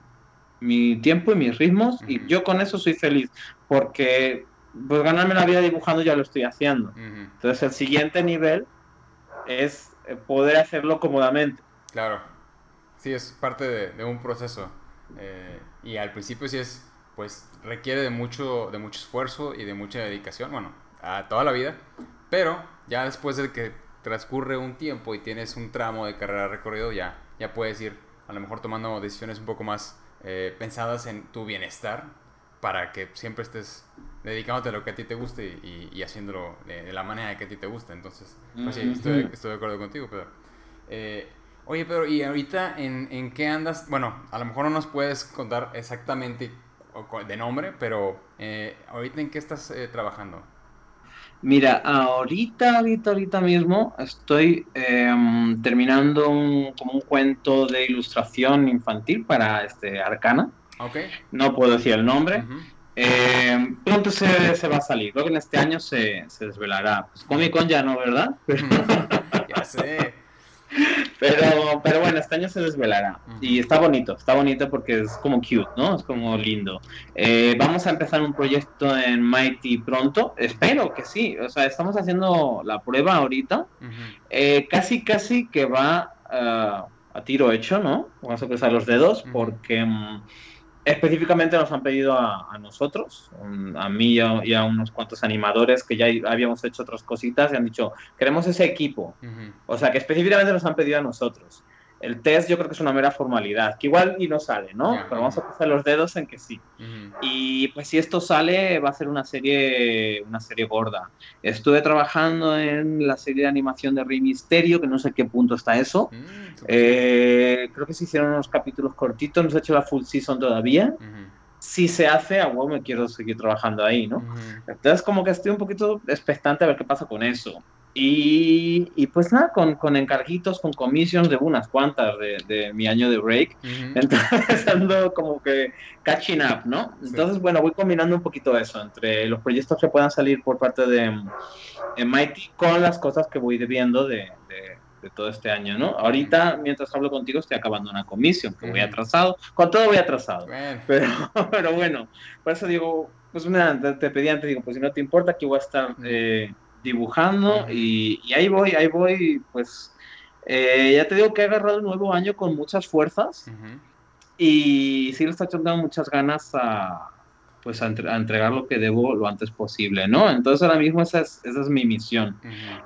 mi tiempo y mis ritmos, y yo con eso soy feliz, porque pues ganarme la vida dibujando ya lo estoy haciendo. Entonces el siguiente nivel es eh, poder hacerlo cómodamente. Claro, sí, es parte de, un proceso. Eh, y al principio sí es, pues requiere de mucho, de mucho esfuerzo y de mucha dedicación, bueno, a toda la vida, pero ya después de que transcurre un tiempo y tienes un tramo de carrera recorrido, ya, ya puedes ir a lo mejor tomando decisiones un poco más eh, pensadas en tu bienestar para que siempre estés dedicándote a lo que a ti te guste y, haciéndolo de, la manera que a ti te gusta. Entonces, pues sí, estoy, de acuerdo contigo, pero... Eh, oye, pero ¿y ahorita en, en, qué andas? Bueno, a lo mejor no nos puedes contar exactamente de nombre, pero eh, ahorita en qué estás trabajando. Mira, ahorita, ahorita, ahorita mismo estoy em, terminando un, como un cuento de ilustración infantil para este Arcana. Okay. No puedo decir el nombre. Em, pronto se, se, va a salir. Creo que en este año se, se desvelará. Pues Comic Con ya no, ¿verdad? ya sé. Pero, pero bueno, este año se desvelará. Y está bonito, está bonito porque es como cute, ¿no? Es como lindo. Eh, vamos a empezar un proyecto en Mighty pronto. Espero que sí. O sea, estamos haciendo la prueba ahorita. Eh, casi, casi que va uh, a tiro hecho, ¿no? Vamos a cruzar los dedos porque... Um, específicamente nos han pedido a, nosotros, a mí y a, unos cuantos animadores que ya habíamos hecho otras cositas y han dicho, queremos ese equipo. O sea, que específicamente nos han pedido a nosotros el test yo creo que es una mera formalidad, que igual y no sale, ¿no? Pero vamos a pasar los dedos en que sí. Y pues si esto sale, va a ser una serie, una serie gorda. Estuve trabajando en la serie de animación de Rey Misterio, que no sé qué punto está eso. Mm, eh, creo que se hicieron unos capítulos cortitos, no se ha hecho la full season todavía. Si se hace, a huevo me quiero seguir trabajando ahí, ¿no? Entonces como que estoy un poquito expectante a ver qué pasa con eso. Y, pues nada, con, con, encarguitos, con commissions de unas cuantas de, mi año de break. Entonces ando como que catching up, ¿no? Entonces, bueno, voy combinando un poquito eso entre los proyectos que puedan salir por parte de Mighty con las cosas que voy debiendo de, de, todo este año, ¿no? Ahorita, mientras hablo contigo, estoy acabando una comisión, que voy atrasado. Con todo voy atrasado. Pero, pero bueno, por eso digo, pues una, te pedí antes, digo, pues si no te importa, aquí voy a estar dibujando y, ahí voy, ahí voy, pues eh, ya te digo que he agarrado el nuevo año con muchas fuerzas y sí le está echando muchas ganas a, pues a, entregar lo que debo lo antes posible, ¿no? Entonces ahora mismo esa es, esa es mi misión.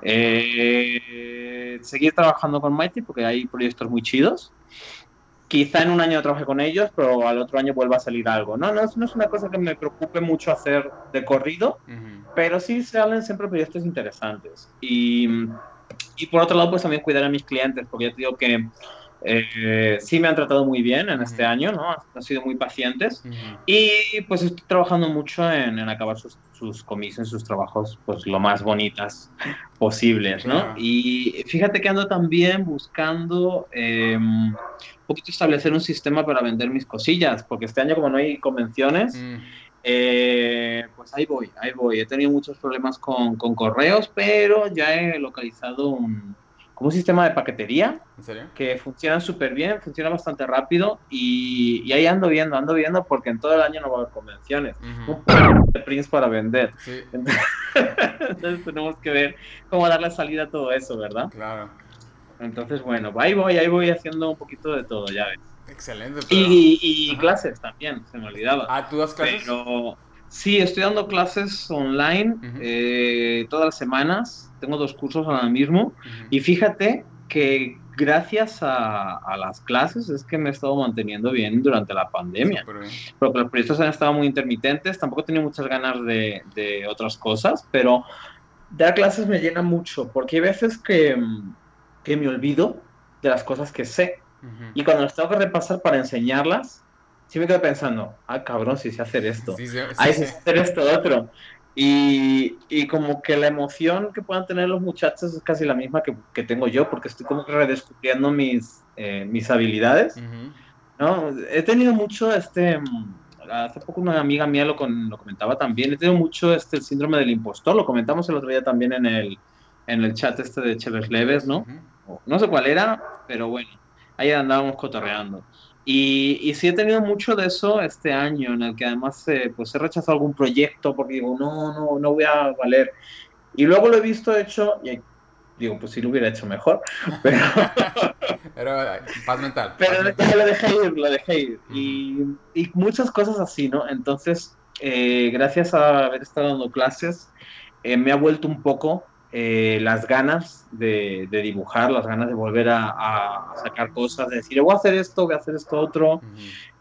Eh, seguir trabajando con Mighty porque hay proyectos muy chidos quizá en un año trabaje con ellos, pero al otro año vuelva a salir algo. No, no, no es una cosa que me preocupe mucho hacer de corrido, pero sí salen siempre proyectos interesantes. Y, y, por otro lado, pues también cuidar a mis clientes, porque ya te digo que eh, sí me han tratado muy bien en este año, ¿no? Han sido muy pacientes. Y pues estoy trabajando mucho en, en acabar sus, sus comisiones, sus trabajos, pues lo más bonitas posibles, ¿no? Y fíjate que ando también buscando eh, un poquito establecer un sistema para vender mis cosillas, porque este año como no hay convenciones, mm. eh, pues ahí voy, ahí voy. He tenido muchos problemas con, con correos, pero ya he localizado un como un sistema de paquetería que funciona súper bien, funciona bastante rápido y, ahí ando viendo, ando viendo porque en todo el año no va a haber convenciones. Un de Prince para vender. Entonces, tenemos que ver cómo darle salida a todo eso, ¿verdad? Claro. Entonces, bueno, ahí voy, ahí voy haciendo un poquito de todo, ya ves. Excelente. Y, clases también, se me olvidaba. Ah, ¿tú das clases? Pero sí, estoy dando clases online eh, todas las semanas. Tengo dos cursos ahora mismo. Y fíjate que gracias a, las clases es que me he estado manteniendo bien durante la pandemia. Porque los proyectos han estado muy intermitentes, tampoco he tenido muchas ganas de, de, otras cosas, pero dar clases me llena mucho, porque hay veces que, que me olvido de las cosas que sé. Y cuando las tengo que repasar para enseñarlas, sí me quedo pensando, ah, cabrón, si sé hacer esto, sí, sí, sé hacer esto otro. Y, y, como que la emoción que puedan tener los muchachos es casi la misma que, que tengo yo, porque estoy como redescubriendo mis, eh, mis habilidades. ¿no? He tenido mucho este... Hace poco una amiga mía lo, con, lo comentaba también. He tenido mucho este el síndrome del impostor. Lo comentamos el otro día también en el, en el chat este de Cheves Leves, ¿no? No sé cuál era, pero bueno, ahí andábamos cotorreando. Y, y, sí he tenido mucho de eso este año, en el que además eh, pues he rechazado algún proyecto porque digo, no, no, no voy a valer. Y luego lo he visto hecho y digo, pues sí lo hubiera hecho mejor. Pero, pero paz mental. Pero lo dejé ir, lo dejé ir. Y, y muchas cosas así, ¿no? Entonces, eh, gracias a haber estado dando clases, eh, me ha vuelto un poco eh, las ganas de, dibujar, las ganas de volver a, sacar cosas, de decir, voy a hacer esto, voy a hacer esto otro.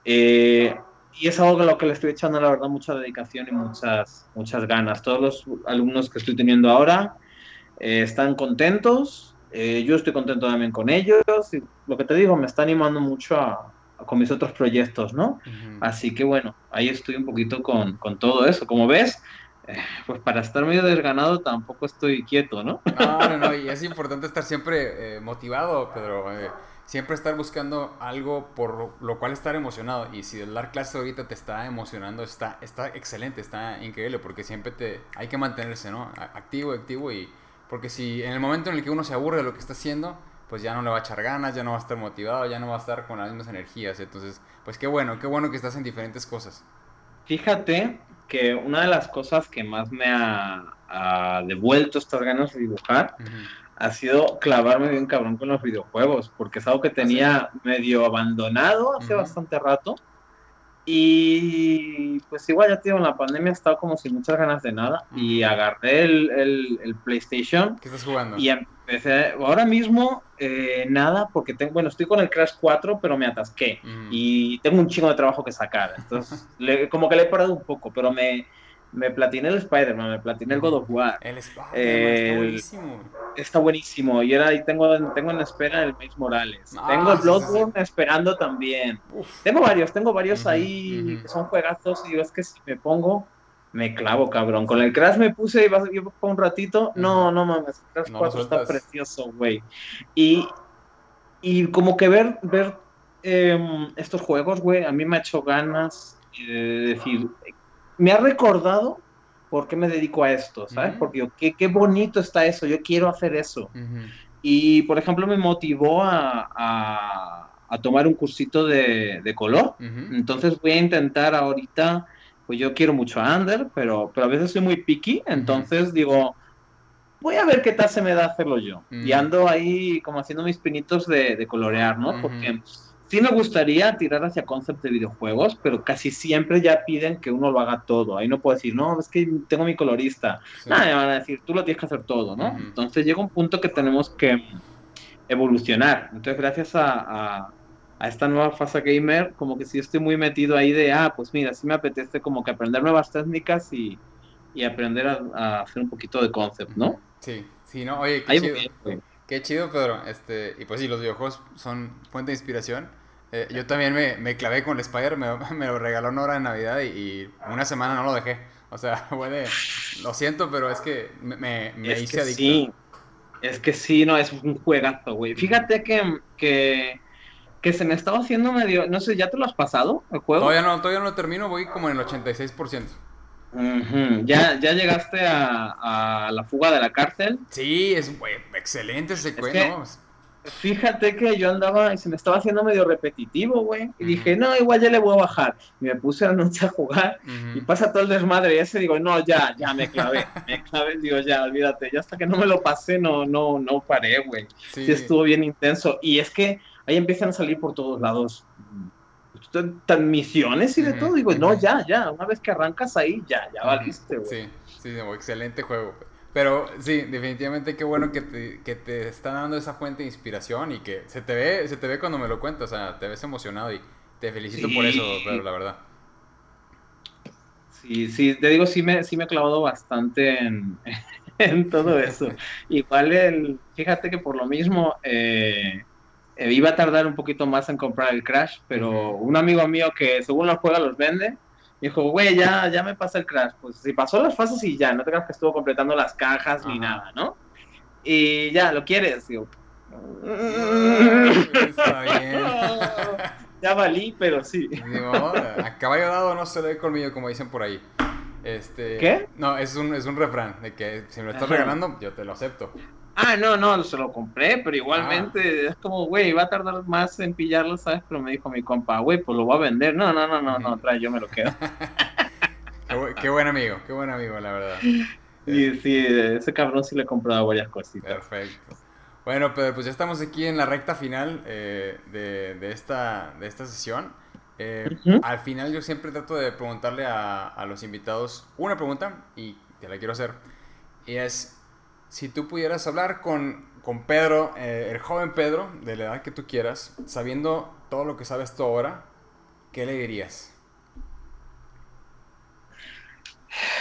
Eh, y es algo a lo que le estoy echando, la verdad, mucha dedicación y muchas, muchas ganas. Todos los alumnos que estoy teniendo ahora eh, están contentos, yo estoy contento también con ellos. Y lo que te digo, me está animando mucho a, con mis otros proyectos, ¿no? Así que bueno, ahí estoy un poquito con, con todo eso. Como ves, pues para estar medio desganado tampoco estoy quieto, ¿no? No, no, no, y es importante estar siempre eh, motivado, Pedro. Eh, siempre estar buscando algo por lo cual estar emocionado. Y si dar clases ahorita te está emocionando, está, está excelente, está increíble, porque siempre te hay que mantenerse, ¿no? Activo, activo y... Porque si en el momento en el que uno se aburre de lo que está haciendo, pues ya no le va a echar ganas, ya no va a estar motivado, ya no va a estar con las mismas energías. Entonces, pues qué bueno, qué bueno que estás en diferentes cosas. Fíjate que una de las cosas que más me ha, devuelto estas ganas de dibujar ha sido clavarme bien cabrón con los videojuegos, porque es algo que tenía medio abandonado hace bastante rato. Y pues igual ya tío, en la pandemia he estado como sin muchas ganas de nada y agarré el, el, PlayStation. ¿Qué estás jugando? Y empecé, ahora mismo eh, nada, porque tengo, bueno, estoy con el Crash 4, pero me atasqué y tengo un chingo de trabajo que sacar. Entonces, como que le he parado un poco, pero me, me platiné el Spider-Man, me platiné el God of War. El Spider-Man está buenísimo. Está buenísimo. Y ahora tengo, tengo en espera el Miles Morales. Ah, tengo el Bloodborne esperando también. Tengo varios, tengo varios ahí que son juegazos. Y es que si me pongo, me clavo, cabrón. Con el Crash me puse y vas a un ratito. No, no mames. Crash 4 está precioso, güey. Y, y como que ver, ver em, estos juegos, güey, a mí me ha hecho ganas de decir, me ha recordado por qué me dedico a esto, ¿sabes? Porque yo, qué, qué, bonito está eso, yo quiero hacer eso. Y, por ejemplo, me motivó a, a, tomar un cursito de, de color. Entonces voy a intentar ahorita, pues yo quiero mucho a Ander, pero, pero a veces soy muy picky, entonces digo, voy a ver qué tal se me da hacerlo yo. Y ando ahí como haciendo mis pinitos de, de colorear, ¿no? Porque sí me gustaría tirar hacia concept de videojuegos, pero casi siempre ya piden que uno lo haga todo. Ahí no puedo decir, no, es que tengo mi colorista. Nada, me van a decir, tú lo tienes que hacer todo, ¿no? Entonces llega un punto que tenemos que evolucionar. Entonces, gracias a, a, esta nueva fase gamer, como que sí estoy muy metido ahí de, ah, pues mira, sí me apetece como que aprender nuevas técnicas y, y aprender a, hacer un poquito de concept, ¿no? Sí, sí, no, oye, qué chido. Qué chido, Pedro. Este, y pues sí, los videojuegos son fuente de inspiración. Eh, yo también me, me, clavé con el Spider, me, me, lo regaló una hora de Navidad y, una semana no lo dejé. O sea, puede, lo siento, pero es que me, me hice adicto. Sí, es que sí, no, es un juegazo, güey. Fíjate que, que, que, se me estaba haciendo medio, no sé, ¿ya te lo has pasado el juego? Todavía no, todavía no lo termino, voy como en el 86%. ¿Ya, ¿Ya llegaste a, a, la fuga de la cárcel? Sí, es excelente ese cuento. Fíjate que yo andaba y se me estaba haciendo medio repetitivo, güey. Y dije, no, igual ya le voy a bajar. Y me puse la noche a jugar y pasa todo el desmadre. Y ese digo, no, ya, ya me clavé. me clavé, digo, ya, olvídate. Ya hasta que no me lo pasé, no, no, no paré, güey. Sí. estuvo bien intenso. Y es que ahí empiezan a salir por todos lados tan misiones y de todo. Digo, no, ya, ya. Una vez que arrancas ahí, ya, ya valiste, güey. Sí, sí, excelente juego. Pero sí, definitivamente qué bueno que te, que te está dando esa fuente de inspiración y que se te ve, se te ve cuando me lo cuentas, o sea, te ves emocionado y te felicito por eso, pero la verdad. Sí, sí, te digo, sí me, sí me he clavado bastante en, en todo eso. Igual, el, fíjate que por lo mismo eh, eh, iba a tardar un poquito más en comprar el Crash, pero un amigo mío que según los juega los vende, dijo, güey, ya, ya me pasa el crash. Pues si pasó las fases y ya, no te creas que estuvo completando las cajas ni nada, ¿no? Y ya, ¿lo quieres? Digo, Está bien. ya valí, pero sí. Digo, a caballo dado no se le ve colmillo, como dicen por ahí. Este, ¿Qué? No, es un, es un refrán de que si me lo estás regalando, yo te lo acepto. Ah, no, no, se lo compré, pero igualmente ah. es como, güey, va a tardar más en pillarlo, ¿sabes? Pero me dijo mi compa, güey, pues lo voy a vender. No, no, no, no, no, trae, yo me lo quedo. qué, buen amigo, qué buen amigo, la verdad. Sí, sí, ese cabrón sí le he comprado varias cositas. Perfecto. Bueno, Pedro, pues ya estamos aquí en la recta final eh, de, de, esta, de esta sesión. Eh, al final yo siempre trato de preguntarle a, a los invitados una pregunta y te la quiero hacer. Y es, si tú pudieras hablar con, con Pedro, eh, el joven Pedro, de la edad que tú quieras, sabiendo todo lo que sabes tú ahora, ¿qué le dirías?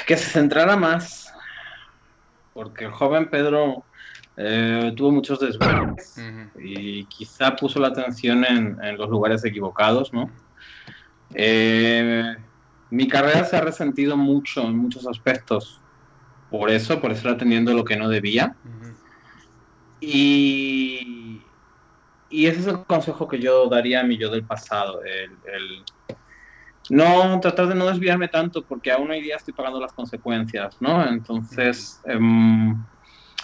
Que se centrara más, porque el joven Pedro eh, tuvo muchos desvelos y quizá puso la atención en, los lugares equivocados, ¿no? Eh, mi carrera se ha resentido mucho en muchos aspectos por eso, por estar atendiendo lo que no debía. y, y, ese es el consejo que yo daría a mi yo del pasado, el, no tratar de no desviarme tanto porque aún hoy día estoy pagando las consecuencias, ¿no? Entonces, em,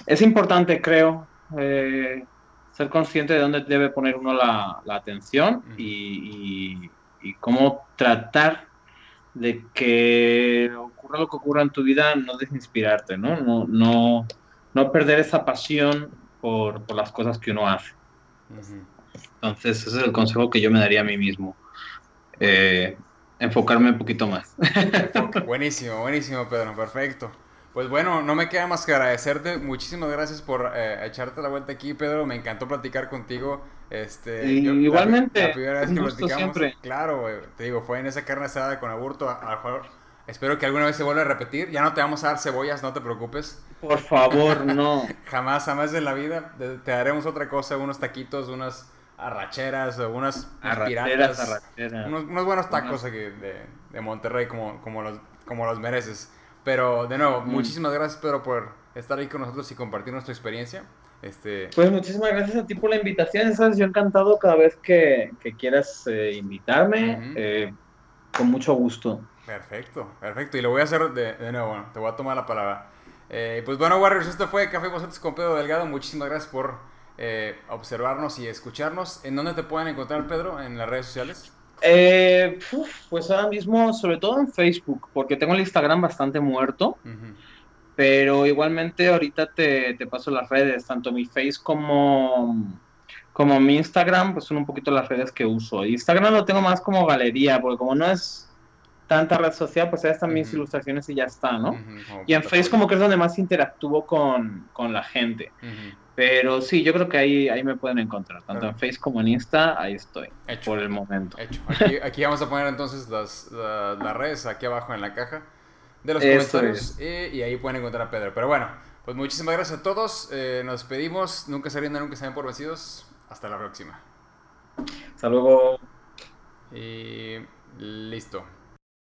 es importante, creo, eh, ser consciente de dónde debe poner uno la, atención y, cómo tratar de que ocurra lo que ocurra en tu vida, no desinspirarte, ¿no? No, no, no perder esa pasión por, las cosas que uno hace. Entonces, ese es el consejo que yo me daría a mí mismo. Eh, enfocarme un poquito más. buenísimo, buenísimo, Pedro, perfecto. Pues bueno, no me queda más que agradecerte. Muchísimas gracias por eh, echarte la vuelta aquí, Pedro. Me encantó platicar contigo. Este, igualmente. La, primera vez que platicamos. Claro, te digo, fue en esa carne asada con aburto. Espero que alguna vez se vuelva a repetir. Ya no te vamos a dar cebollas, no te preocupes. Por favor, no. jamás, jamás en la vida. Te daremos otra cosa, unos taquitos, unas arracheras unas piratas. Unos, buenos tacos de, de, Monterrey como, como, los, como los mereces. Pero de nuevo, muchísimas gracias Pedro por estar ahí con nosotros y compartir nuestra experiencia. Este... Pues muchísimas gracias a ti por la invitación. Sabes, yo encantado cada vez que, quieras eh, invitarme. Eh, con mucho gusto. Perfecto, perfecto. Y lo voy a hacer de, de nuevo, te voy a tomar la palabra. Eh, pues bueno, Warriors, esto fue Café Bocetes con Pedro Delgado. Muchísimas gracias por observarnos y escucharnos. ¿En dónde te pueden encontrar, Pedro? ¿En las redes sociales? Eh, pues ahora mismo, sobre todo en Facebook, porque tengo el Instagram bastante muerto. Pero igualmente ahorita te, paso las redes, tanto mi Face como, como mi Instagram, pues son un poquito las redes que uso. Instagram lo tengo más como galería, porque como no es tanta red social, pues ahí están mis ilustraciones y ya está, ¿no? y en Facebook como que es donde más interactúo con, con la gente. Pero sí, yo creo que ahí, ahí me pueden encontrar, tanto en Facebook como en Insta, ahí estoy, por el momento. Hecho. Aquí, aquí, vamos a poner entonces las, las, redes aquí abajo en la caja de los comentarios y, ahí pueden encontrar a Pedro. Pero bueno, pues muchísimas gracias a todos, eh, nos despedimos, nunca se rindan, nunca se den por vencidos, hasta la próxima. Hasta luego. Y listo.